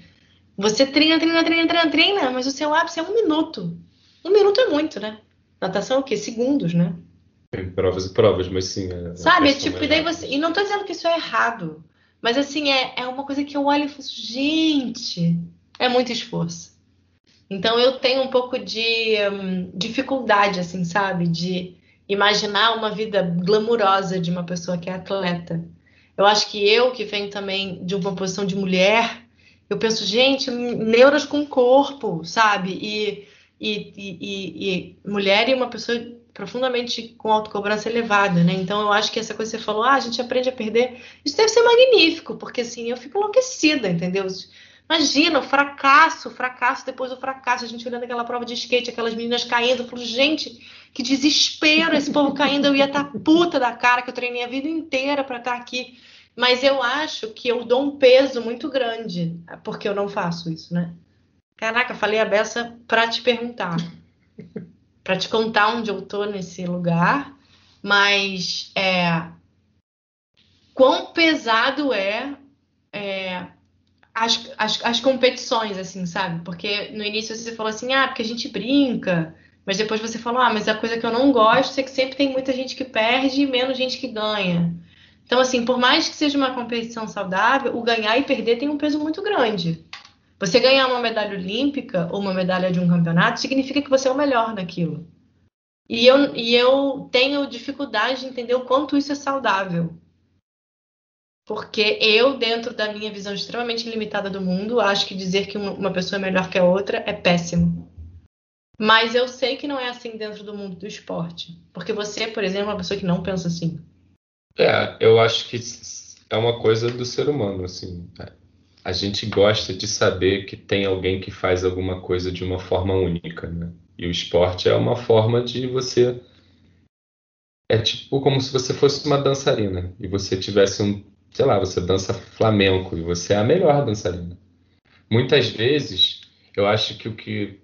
você treina, treina, treina, treina, treina, mas o seu ápice é um minuto. Um minuto é muito, né? Natação é o quê? Segundos, né? Tem provas e provas, mas sim. É, Sabe, é tipo, e daí você. E não tô dizendo que isso é errado. Mas assim, é, é uma coisa que eu olho e falo, gente, é muito esforço. Então eu tenho um pouco de um, dificuldade, assim, sabe? De imaginar uma vida glamurosa de uma pessoa que é atleta. Eu acho que eu, que venho também de uma posição de mulher, eu penso, gente, neuras com corpo, sabe? E, e, e, e mulher e uma pessoa profundamente com autocobrança elevada, né? Então eu acho que essa coisa que você falou, ah, a gente aprende a perder, isso deve ser magnífico, porque assim, eu fico enlouquecida, entendeu? Imagina o fracasso, o fracasso depois do fracasso, a gente olhando aquela prova de skate, aquelas meninas caindo, eu falo, gente, que desespero esse povo caindo, eu ia estar tá puta da cara que eu treinei a vida inteira para estar tá aqui. Mas eu acho que eu dou um peso muito grande, porque eu não faço isso, né? Caraca, falei a beça para te perguntar, para te contar onde eu tô nesse lugar, mas é, quão pesado é, é as, as, as competições, assim, sabe? Porque no início você falou assim, ah, porque a gente brinca, mas depois você falou, ah, mas a coisa que eu não gosto é que sempre tem muita gente que perde e menos gente que ganha. Então, assim, por mais que seja uma competição saudável, o ganhar e perder tem um peso muito grande. Você ganhar uma medalha olímpica ou uma medalha de um campeonato significa que você é o melhor naquilo. E eu, e eu tenho dificuldade de entender o quanto isso é saudável. Porque eu, dentro da minha visão extremamente limitada do mundo, acho que dizer que uma pessoa é melhor que a outra é péssimo. Mas eu sei que não é assim dentro do mundo do esporte. Porque você, por exemplo, é uma pessoa que não pensa assim. É, eu acho que é uma coisa do ser humano, assim. A gente gosta de saber que tem alguém que faz alguma coisa de uma forma única, né? E o esporte é uma forma de você. É tipo como se você fosse uma dançarina e você tivesse um sei lá, você dança flamenco e você é a melhor dançarina. Muitas vezes, eu acho que o que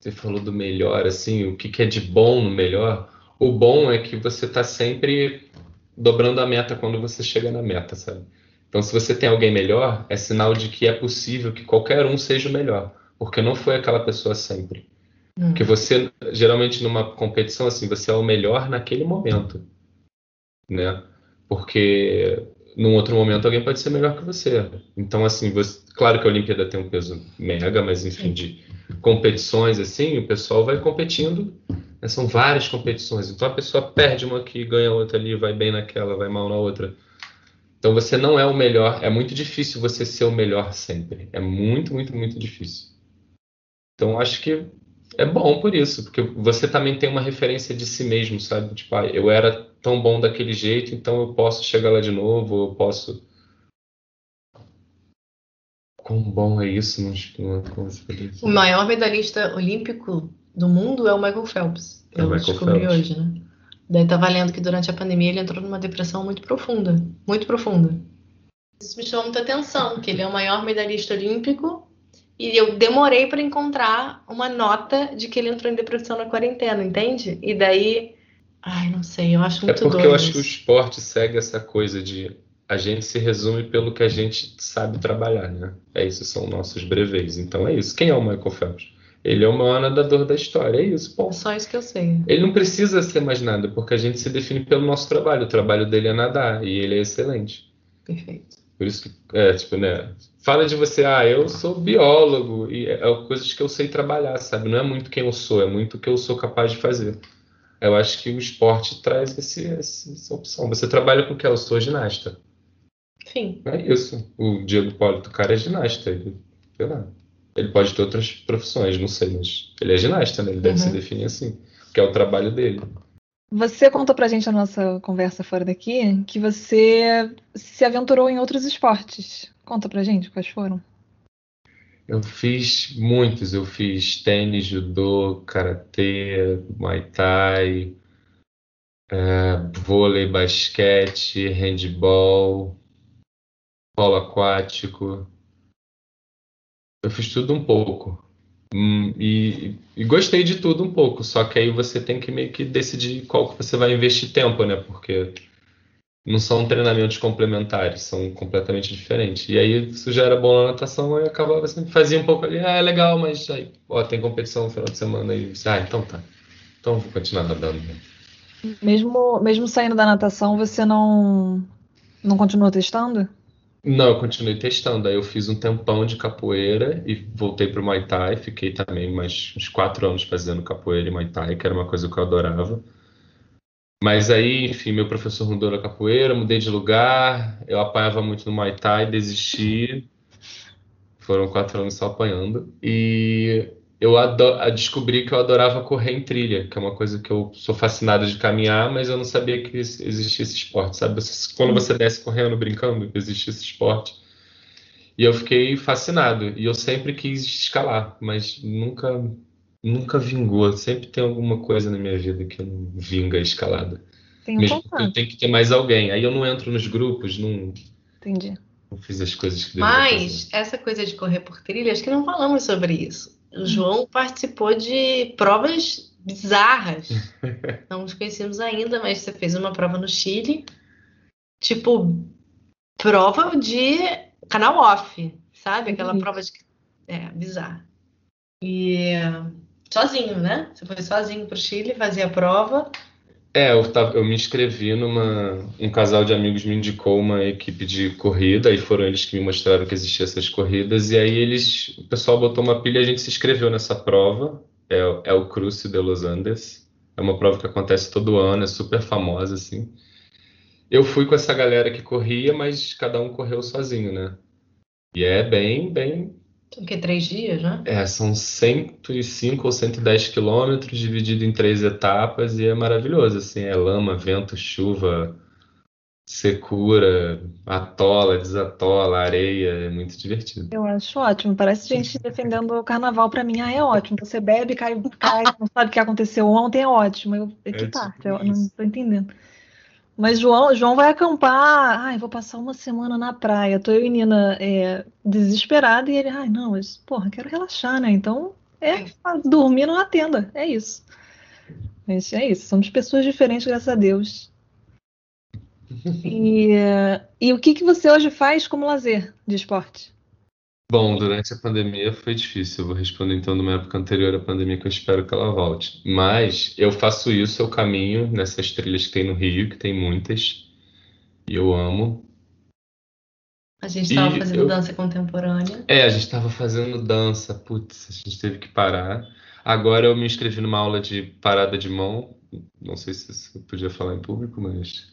você falou do melhor, assim, o que, que é de bom no melhor, o bom é que você está sempre dobrando a meta quando você chega na meta, sabe? Então, se você tem alguém melhor, é sinal de que é possível que qualquer um seja o melhor, porque não foi aquela pessoa sempre. Hum. Porque você, geralmente, numa competição assim, você é o melhor naquele momento, né? Porque num outro momento alguém pode ser melhor que você. Então, assim, você, claro que a Olimpíada tem um peso mega, mas enfim, de competições, assim, o pessoal vai competindo, né? são várias competições. Então a pessoa perde uma aqui, ganha outra ali, vai bem naquela, vai mal na outra. Então você não é o melhor, é muito difícil você ser o melhor sempre. É muito, muito, muito difícil. Então acho que é bom por isso, porque você também tem uma referência de si mesmo, sabe? Tipo, ah, eu era tão bom daquele jeito, então eu posso chegar lá de novo, eu posso. Quão bom é isso? Não, não, o maior medalhista olímpico do mundo é o Michael Phelps. É Eu Michael descobri Phelps. hoje, né? Daí tava lendo que durante a pandemia ele entrou numa depressão muito profunda, muito profunda. Isso me chamou muita atenção, que ele é o maior medalhista olímpico e eu demorei para encontrar uma nota de que ele entrou em depressão na quarentena, entende? E daí, ai, não sei, eu acho É muito porque doido eu acho que o isso. esporte segue essa coisa de a gente se resume pelo que a gente sabe trabalhar, né? É isso, são nossos brevês. Então é isso. Quem é o Michael Phelps? Ele é o maior nadador da história, é isso, É ponto. só isso que eu sei. Ele não precisa ser mais nada, porque a gente se define pelo nosso trabalho. O trabalho dele é nadar e ele é excelente. Perfeito. Por isso que, é, tipo, né? Fala de você, ah, eu sou biólogo e é, é coisas que eu sei trabalhar, sabe? Não é muito quem eu sou, é muito o que eu sou capaz de fazer. Eu acho que o esporte traz esse, essa opção. Você trabalha com o que? Eu sou ginasta. Enfim, É isso. O Diego Hipólito, o cara é ginasta. Ele, sei lá. Ele pode ter outras profissões, não sei, mas ele é ginasta, né? Ele deve Uhum. se definir assim, que é o trabalho dele. Você contou pra gente na nossa conversa fora daqui que você se aventurou em outros esportes. Conta pra gente quais foram. Eu fiz muitos. Eu fiz tênis, judô, karatê, muay thai, eh, vôlei, basquete, handball, polo aquático. Eu fiz tudo um pouco. Hum, e, e gostei de tudo um pouco. Só que aí você tem que meio que decidir qual que você vai investir tempo, né? Porque não são treinamentos complementares, são completamente diferentes. E aí, isso já era bom na natação, aí acabava assim, fazia um pouco ali, ah, é legal, mas aí, ó, tem competição no final de semana aí, ah, então tá. Então vou continuar nadando. né? Mesmo, mesmo saindo da natação, você não, não continuou testando? Não, eu continuei testando. Aí eu fiz um tempão de capoeira e voltei pro Muay Thai. Fiquei também mais uns quatro anos fazendo capoeira e Muay Thai, que era uma coisa que eu adorava. Mas aí, enfim, meu professor mudou na capoeira, mudei de lugar. Eu apanhava muito no Muay Thai, desisti. Foram quatro anos só apanhando. E eu descobri que eu adorava correr em trilha, que é uma coisa que eu sou fascinado de caminhar, mas eu não sabia que existia esse esporte, sabe? Você- Quando você desce correndo, brincando, existe esse esporte. E eu fiquei fascinado. E eu sempre quis escalar, mas nunca, nunca vingou. Sempre tem alguma coisa na minha vida que não vinga a escalada. Tenho Mesmo que eu tenho que ter mais alguém. Aí eu não entro nos grupos, não, Entendi. não fiz as coisas que deveria Mas fazer. essa coisa de correr por trilha, acho que não falamos sobre isso. O João participou de provas bizarras. Não nos conhecemos ainda, mas você fez uma prova no Chile, tipo, prova de canal off, sabe? Aquela Uhum. prova de. É, bizarra. E sozinho, né? Você foi sozinho pro Chile, fazia a prova. É, eu, tava, eu me inscrevi numa. Um casal de amigos me indicou uma equipe de corrida, e foram eles que me mostraram que existiam essas corridas, e aí eles. O pessoal botou uma pilha e a gente se inscreveu nessa prova. É, é o Cruce de Los Andes. É uma prova que acontece todo ano, é super famosa, assim. Eu fui com essa galera que corria, mas cada um correu sozinho, né? E é bem, bem O que? Três dias, né? é, são 105 ou 110 quilômetros dividido em três etapas e é maravilhoso, assim, é lama, vento, chuva, secura, atola, desatola, areia, é muito divertido. Eu acho ótimo. Parece gente defendendo o carnaval pra mim. Ah, é ótimo. Você bebe, cai, cai, não sabe o que aconteceu ontem, é ótimo. Eu, que É parte? tipo Eu não tô entendendo. Mas João, João vai acampar. Ai, vou passar uma semana na praia. Tô eu e Nina é, desesperada e ele, ai, não, mas porra, quero relaxar, né? Então é dormir numa tenda. É isso. Mas é isso. Somos pessoas diferentes, graças a Deus. E, é, e o que que você hoje faz como lazer de esporte? Bom, durante a pandemia foi difícil. Eu vou responder então de uma época anterior à pandemia que eu espero que ela volte. Mas eu faço isso, eu caminho nessas trilhas que tem no Rio, que tem muitas, e eu amo. A gente estava fazendo eu- dança contemporânea. É, a gente estava fazendo dança, putz, a gente teve que parar. Agora eu me inscrevi numa aula de parada de mão. Não sei se eu podia falar em público, mas.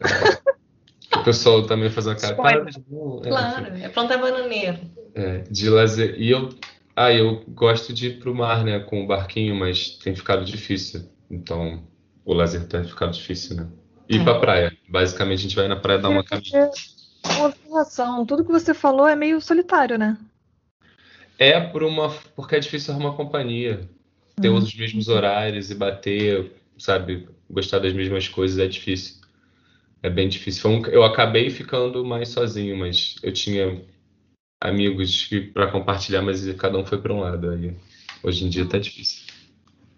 é, o pessoal também faz uma cara. Parada de mão. é, Claro, é plantar bananeira. É, de lazer. E eu, ah, eu gosto de ir pro mar, né, com o barquinho, mas tem ficado difícil. Então, o lazer tem ficado difícil, né? Ir É. pra praia. Basicamente, a gente vai na praia dar uma caminhada. Observação, tudo que você falou é meio solitário, né? É por uma, porque é difícil arrumar companhia. ter Uhum. os mesmos horários e bater, sabe, gostar das mesmas coisas é difícil. É bem difícil. Um- eu acabei ficando mais sozinho, mas eu tinha amigos para compartilhar, mas cada um foi para um lado. Aí hoje em dia tá difícil.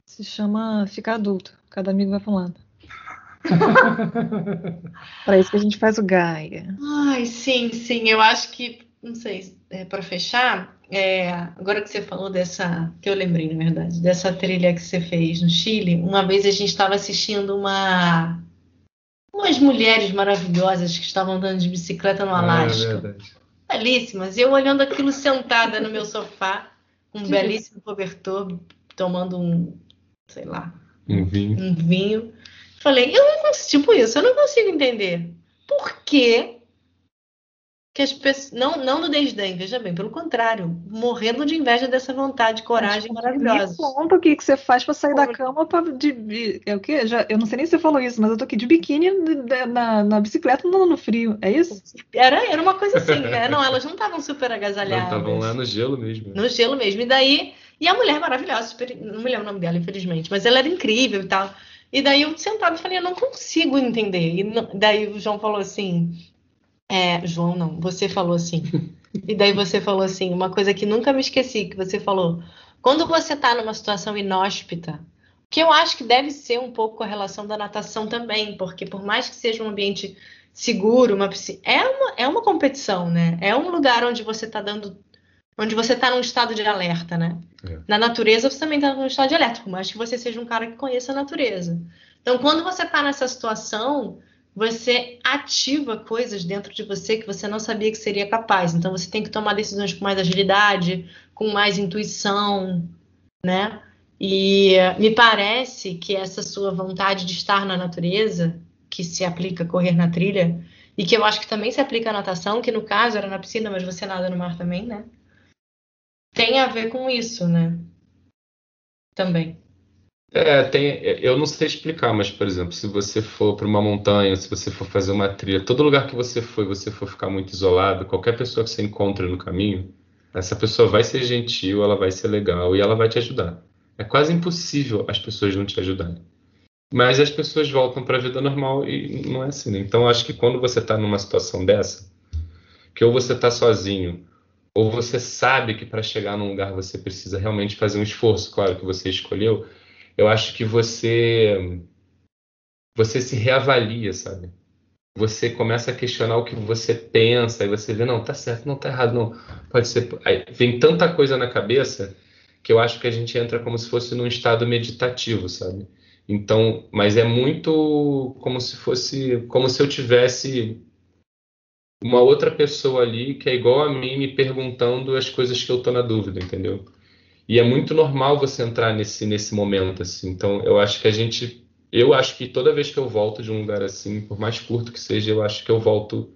Se chama ficar adulto. Cada amigo vai pra um lado. Pra isso que a gente faz o Gaia. Ai, sim, sim. Eu acho que, não sei, é, para fechar, é, agora que você falou dessa, que eu lembrei, na verdade, dessa trilha que você fez no Chile, uma vez a gente estava assistindo uma, umas mulheres maravilhosas que estavam andando de bicicleta no Alasca. verdade. Belíssimas. E eu olhando aquilo sentada no meu sofá, com um belíssimo cobertor, tomando um, sei lá, Um vinho. um vinho. Falei, eu não consigo, tipo isso, eu não consigo entender. Por que que as pessoas, não, não do desdém, veja bem, pelo contrário, morrendo de inveja dessa vontade, coragem maravilhosa. Me conta o que, que você faz pra sair da cama pra, de, de- é o quê? Já, eu não sei nem se você falou isso, mas eu tô aqui de biquíni na, na, na bicicleta andando no frio. É isso? Era, era uma coisa assim, né? Não, elas não estavam super agasalhadas. estavam lá no gelo mesmo. No gelo mesmo. E daí, e a mulher maravilhosa, super- não me lembro o nome dela, infelizmente, mas ela era incrível e tal. E daí eu sentada e falei, eu não consigo entender. E não- daí o João falou assim, é, João não, você falou assim. E daí você falou assim, uma coisa que nunca me esqueci, que você falou, quando você tá numa situação inóspita, que eu acho que deve ser um pouco a relação da natação também, porque por mais que seja um ambiente seguro, uma piscina, é uma, é uma competição, né? É um lugar onde você tá dando onde você está num estado de alerta, né? É. Na natureza você também está num estado de alerta, por mais que você seja um cara que conheça a natureza. Então, quando você está nessa situação, você ativa coisas dentro de você que você não sabia que seria capaz. Então, você tem que tomar decisões com mais agilidade, com mais intuição, né? E eh, me parece que essa sua vontade de estar na natureza, que se aplica a correr na trilha, e que eu acho que também se aplica à natação, que no caso era na piscina, mas você nada no mar também, né? Tem a ver com isso, né? Também. É, tem, eu não sei explicar, mas, por exemplo, se você for para uma montanha, se você for fazer uma trilha, todo lugar que você for você for ficar muito isolado, qualquer pessoa que você encontre no caminho, essa pessoa vai ser gentil, ela vai ser legal e ela vai te ajudar. É quase impossível as pessoas não te ajudarem. Mas as pessoas voltam para a vida normal e não é assim, né? Então, acho que quando você está numa situação dessa, que ou você está sozinho, ou você sabe que para chegar num lugar você precisa realmente fazer um esforço, claro que você escolheu, eu acho que você você se reavalia, sabe? Você começa a questionar o que você pensa, e você vê, não, tá certo, não tá errado, não. Pode ser. Aí vem tanta coisa na cabeça que eu acho que a gente entra como se fosse num estado meditativo, sabe? Então, mas é muito como se fosse, como se eu tivesse uma outra pessoa ali que é igual a mim me perguntando as coisas que eu tô na dúvida, entendeu? E é muito normal você entrar nesse, nesse momento, assim. Então, eu acho que a gente. Eu acho que toda vez que eu volto de um lugar assim, por mais curto que seja, eu acho que eu volto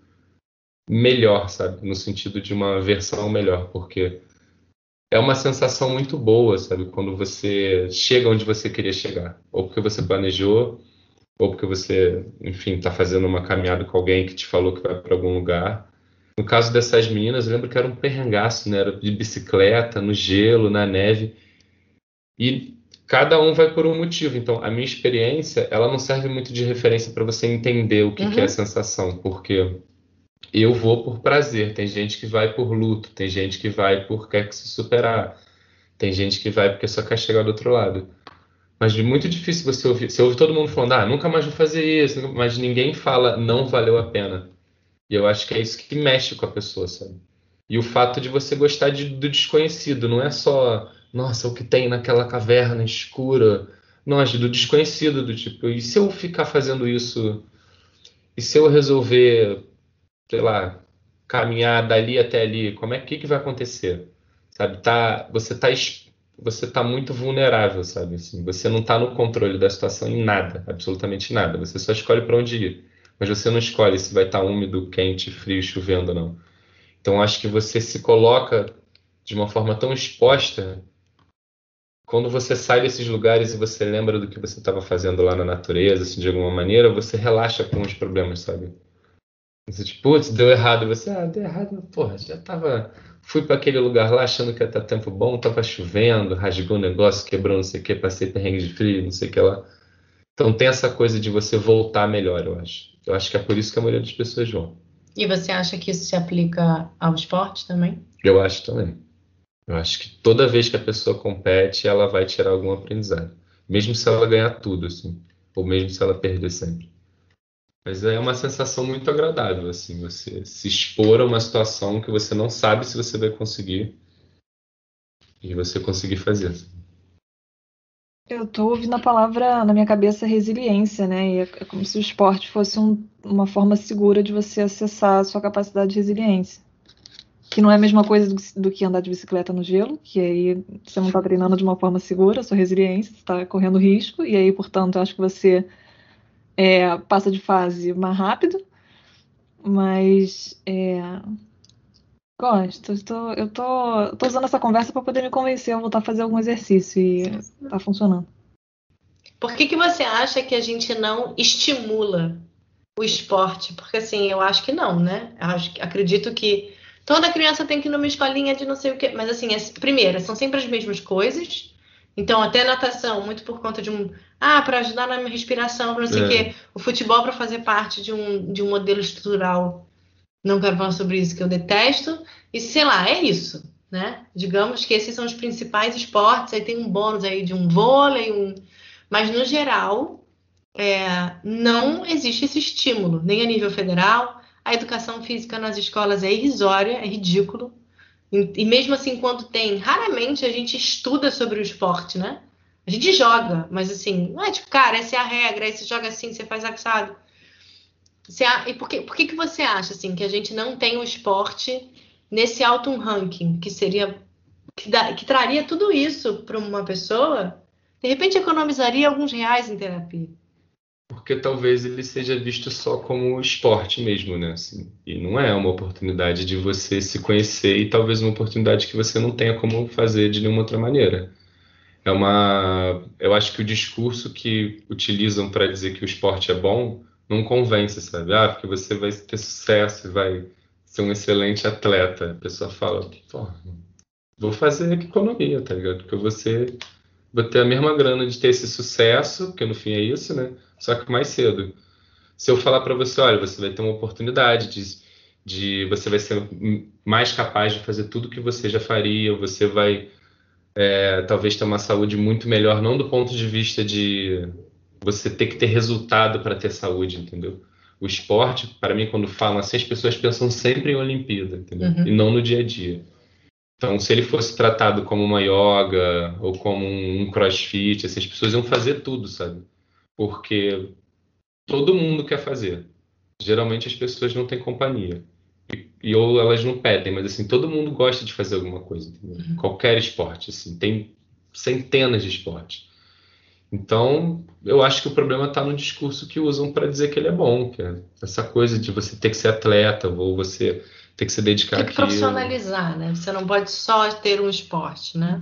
melhor, sabe? No sentido de uma versão melhor, porque é uma sensação muito boa, sabe? Quando você chega onde você queria chegar. Ou porque você planejou, ou porque você, enfim, está fazendo uma caminhada com alguém que te falou que vai para algum lugar. No caso dessas meninas, eu lembro que era um perrengaço, né? Era de bicicleta, no gelo, na neve. E cada um vai por um motivo. Então, a minha experiência, ela não serve muito de referência para você entender o que, Uhum. que é a sensação, porque eu vou por prazer. Tem gente que vai por luto, tem gente que vai por quer se superar, tem gente que vai porque só quer chegar do outro lado. Mas é muito difícil você ouvir. Você ouve todo mundo falando, ah, nunca mais vou fazer isso, mas ninguém fala, não valeu a pena. E eu acho que é isso que mexe com a pessoa, sabe? E o fato de você gostar de- do desconhecido, não é só, nossa, o que tem naquela caverna escura. Não, é do desconhecido, do tipo, e se eu ficar fazendo isso? E se eu resolver, sei lá, caminhar dali até ali, como é que, que vai acontecer? Sabe, tá, você tá, você tá muito vulnerável, sabe? Assim, você não tá no controle da situação em nada, absolutamente nada. Você só escolhe para onde ir. Mas você não escolhe se vai estar úmido, quente, frio, chovendo ou não. Então acho que você se coloca de uma forma tão exposta quando você sai desses lugares e você lembra do que você estava fazendo lá na natureza, assim, de alguma maneira, você relaxa com os problemas, sabe? Você, tipo, putz, deu errado. Você, ah, deu errado, porra, já tava. Fui para aquele lugar lá achando que ia estar tempo bom, tava chovendo, rasgou o negócio, quebrou não sei o que, passei perrengue de frio, não sei o que lá. Então tem essa coisa de você voltar melhor, eu acho. Eu acho que é por isso que a maioria das pessoas vão. E você acha que isso se aplica ao esporte também? Eu acho também. Eu acho que toda vez que a pessoa compete, ela vai tirar algum aprendizado. Mesmo se ela ganhar tudo, assim. Ou mesmo se ela perder sempre. Mas é uma sensação muito agradável, assim, você se expor a uma situação que você não sabe se você vai conseguir e você conseguir fazer. Eu tô ouvindo a palavra na minha cabeça resiliência, né? E é é como se o esporte fosse um- uma forma segura de você acessar a sua capacidade de resiliência. Que não é a mesma coisa do, do que andar de bicicleta no gelo, que aí você não tá treinando de uma forma segura sua resiliência, você tá correndo risco, e aí, portanto, eu acho que você é, passa de fase mais rápido, mas é, gosto. Tô, eu tô, tô usando essa conversa para poder me convencer a voltar a fazer algum exercício e tá funcionando. Por que que você acha que a gente não estimula o esporte? Porque assim, eu acho que não, né? Eu acho acredito que toda criança tem que ir numa escolinha de não sei o quê. Mas assim, é- primeiro, são sempre as mesmas coisas. Então, até natação, muito por conta de um. Ah, para ajudar na minha respiração, para não sei o É. quê. O futebol para fazer parte de um, de um modelo estrutural. Não quero falar sobre isso, que eu detesto. E sei lá, é isso, né? Digamos que esses são os principais esportes. Aí tem um bônus aí de um vôlei, um. Mas no geral, é, não existe esse estímulo, nem a nível federal. A educação física nas escolas é irrisória, é ridículo. E, mesmo assim, quando tem, raramente a gente estuda sobre o esporte, né? A gente joga, mas assim, não é tipo, cara, essa é a regra, aí você joga assim, você faz assado. Você, e por que, por que que você acha assim que a gente não tem o esporte nesse alto ranking, que seria que, dá- que traria tudo isso para uma pessoa? De repente economizaria alguns reais em terapia. Porque talvez ele seja visto só como esporte mesmo, né? Assim, e não é uma oportunidade de você se conhecer e talvez uma oportunidade que você não tenha como fazer de nenhuma outra maneira. É uma, eu acho que o discurso que utilizam para dizer que o esporte é bom não convence, sabe? Ah, porque você vai ter sucesso e vai ser um excelente atleta. A pessoa fala, pô, vou fazer economia, tá ligado? Porque você vou ter a mesma grana de ter esse sucesso, porque no fim é isso, né? Só que mais cedo. Se eu falar para você, olha, você vai ter uma oportunidade de, de você vai ser mais capaz de fazer tudo que você já faria, você vai é, talvez ter uma saúde muito melhor, não do ponto de vista de você ter que ter resultado para ter saúde, entendeu? O esporte, para mim, quando falam assim, as pessoas pensam sempre em Olimpíada, entendeu? Uhum. E não no dia a dia. Então, se ele fosse tratado como uma yoga ou como um crossfit, essas pessoas iam fazer tudo, sabe? Porque todo mundo quer fazer. Geralmente as pessoas não têm companhia. E, e ou elas não pedem, mas assim, todo mundo gosta de fazer alguma coisa, entendeu? Qualquer esporte, assim, tem centenas de esportes. Então, eu acho que o problema está no discurso que usam para dizer que ele é bom, que é essa coisa de você ter que ser atleta ou você ter que se dedicar Tem que profissionalizar, né? Você não pode só ter um esporte, né?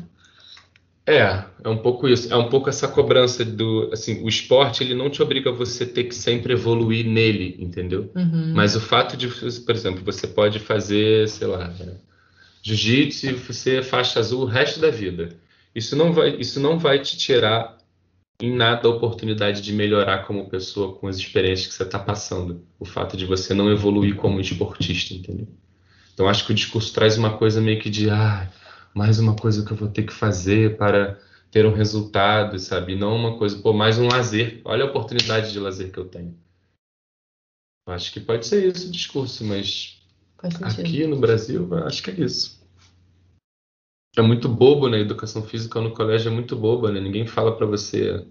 É, é um pouco isso. É um pouco essa cobrança do, assim, o esporte ele não te obriga a você ter que sempre evoluir nele, entendeu? Uhum. Mas o fato de, por exemplo, você pode fazer, sei lá, né, jiu-jitsu e você é faixa azul o resto da vida. Isso não vai, isso não vai te tirar em nada a oportunidade de melhorar como pessoa com as experiências que você está passando. O fato de você não evoluir como esportista, entendeu? Então acho que o discurso traz uma coisa meio que de, ah, mais uma coisa que eu vou ter que fazer para ter um resultado, sabe? Não uma coisa, pô, mais um lazer. Olha a oportunidade de lazer que eu tenho. Acho que pode ser isso o discurso, mas aqui no Brasil, acho que é isso. É muito bobo, né? Educação física no colégio é muito boba, né? Ninguém fala pra você.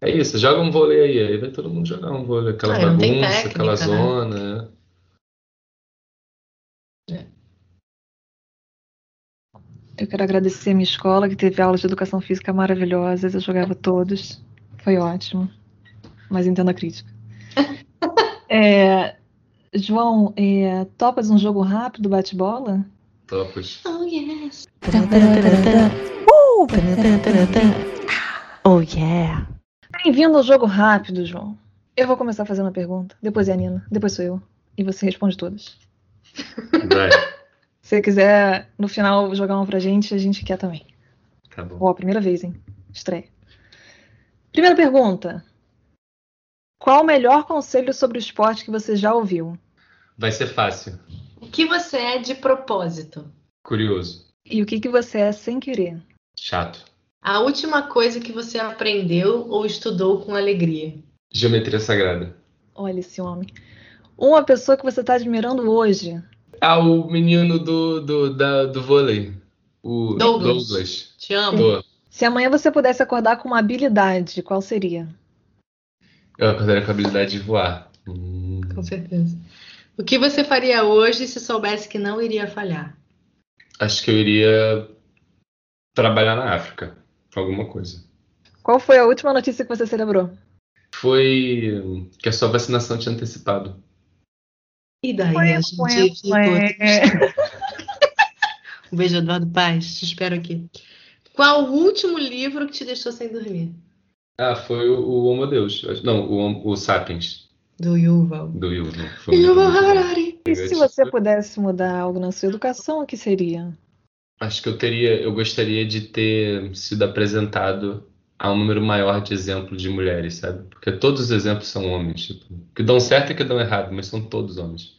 É isso, joga um vôlei aí, aí vai todo mundo jogar um vôlei, aquela Ah, bagunça, técnica, aquela né? zona. né? Eu quero agradecer a minha escola, que teve aulas de educação física maravilhosas. Eu jogava todos. Foi ótimo. Mas entendo a crítica. É, João, é, topas um jogo rápido, bate-bola? Topos. Oh, yes. Oh yeah. Bem-vindo ao jogo rápido, João. Eu vou começar fazendo a pergunta. Depois é a Nina. Depois sou eu. e você responde todas. Vai. Se você quiser, no final, jogar uma pra gente, a gente quer também. Tá bom. Ó, primeira vez, hein? Estreia. Primeira pergunta. Qual o melhor conselho sobre o esporte que você já ouviu? Vai ser fácil. O que você é de propósito? Curioso. E o que, que você é sem querer? Chato. A última coisa que você aprendeu ou estudou com alegria? Geometria sagrada. Olha esse homem. Uma pessoa que você está admirando hoje. Ah, o menino do, do, da, do vôlei. O Douglas. Douglas. Te amo. Se amanhã você pudesse acordar com uma habilidade, qual seria? eu acordaria com a habilidade de voar. Hum, Com certeza. O que você faria hoje se soubesse que não iria falhar? acho que eu iria trabalhar na África. Alguma coisa. Qual foi a última notícia que você celebrou? Foi que a sua vacinação tinha antecipado. E daí Ué, a gente ué. triste. Um beijo, Eduardo Paz. Te espero aqui. Qual o último livro que te deixou sem dormir? Ah, foi o, o Homo Deus. Não, o, o Sapiens, Do Yuval. do Yuval. Muito Yuval. Harari. E se você pudesse mudar algo na sua educação, o que seria? Acho que eu teria, eu gostaria de ter sido apresentado a um número maior de exemplos de mulheres, sabe? Porque todos os exemplos são homens, tipo, que dão certo e que dão errado, mas são todos homens.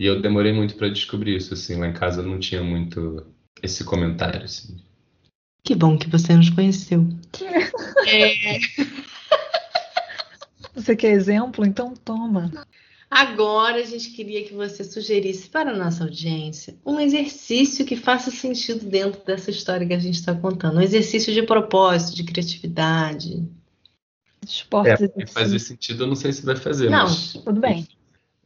E eu demorei muito para descobrir isso, assim, lá em casa não tinha muito esse comentário, assim. Que bom que você nos conheceu. Você quer exemplo? Então toma. Agora a gente queria que você sugerisse para a nossa audiência um exercício que faça sentido dentro dessa história que a gente está contando. Um exercício de propósito, de criatividade. Esportes É, fazer sentido eu não sei se vai fazer, Não. mas Tudo bem.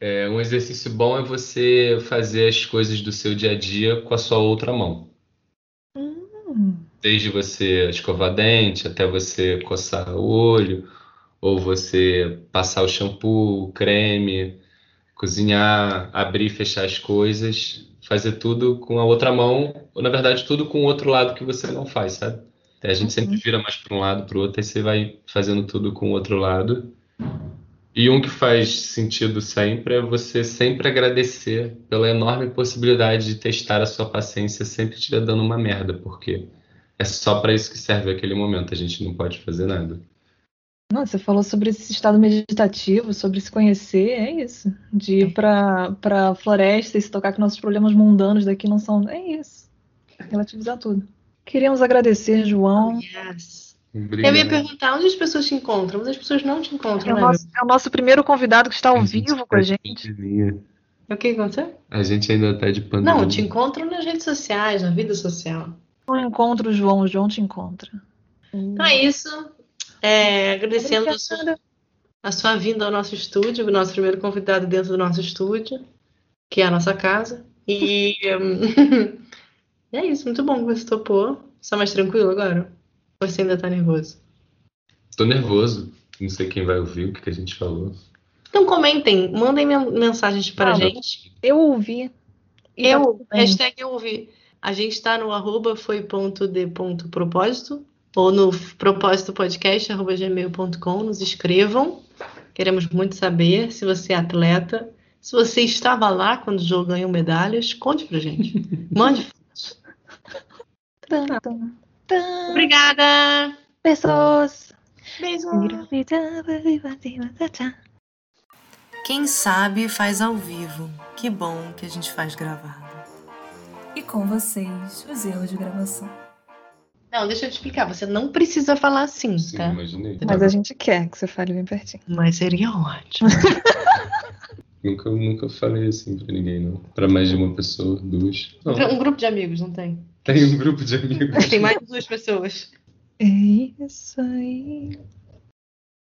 é, um exercício bom é você fazer as coisas do seu dia a dia com a sua outra mão. Hum, Desde você escovar dente até você coçar o olho, ou você passar o shampoo, o creme, cozinhar, abrir e fechar as coisas, fazer tudo com a outra mão, ou na verdade tudo com o outro lado que você não faz, sabe? A gente sempre vira mais para um lado, para o outro, aí você vai fazendo tudo com o outro lado. E um que faz sentido sempre é você sempre agradecer pela enorme possibilidade de testar a sua paciência sempre estiver dando uma merda, porque é só para isso que serve aquele momento, a gente não pode fazer nada. Não, você falou sobre esse estado meditativo, sobre se conhecer, é isso. De ir pra, pra floresta e se tocar que nossos problemas mundanos daqui não são. É isso. Relativizar tudo. Queríamos agradecer, João. Yes. Obrigado. Eu ia perguntar onde as pessoas te encontram, mas as pessoas não te É encontram, o, né? nosso, é o nosso primeiro convidado que está ao vivo com a gente. O que aconteceu? A gente ainda tá de pandemia. Não, te encontram nas redes sociais, na vida social. Não encontro o João, o João te encontra. Então é isso. É, agradecendo a sua, a sua vinda ao nosso estúdio, o nosso primeiro convidado dentro do nosso estúdio, que é a nossa casa. E é isso, muito bom que você topou. Está mais tranquilo agora? Ou você ainda tá nervoso? Tô nervoso. Não sei quem vai ouvir o que, que a gente falou. Então comentem, mandem men- mensagens para a gente. Eu ouvi. Tá Eu, hashtag eu ouvi. A gente está no arroba foi ou no propósito podcast arroba gmail.com. Nos escrevam. Queremos muito saber se você é atleta. Se você estava lá quando o jogo ganhou medalhas, conte pra gente. Mande fotos. Obrigada! Pessoas. Beijo! Quem sabe faz ao vivo. Que bom que a gente faz gravado. E com vocês, os erros de gravação. Não, deixa eu te explicar. Você não precisa falar assim, Sim, tá? imaginei. Mas a gente quer que você fale bem pertinho. Mas seria ótimo. Nunca, nunca falei assim pra ninguém, não. Pra mais de uma pessoa, duas. Não, Um grupo de amigos, não tem? tem um grupo de amigos. Tem mais de duas pessoas. É isso aí.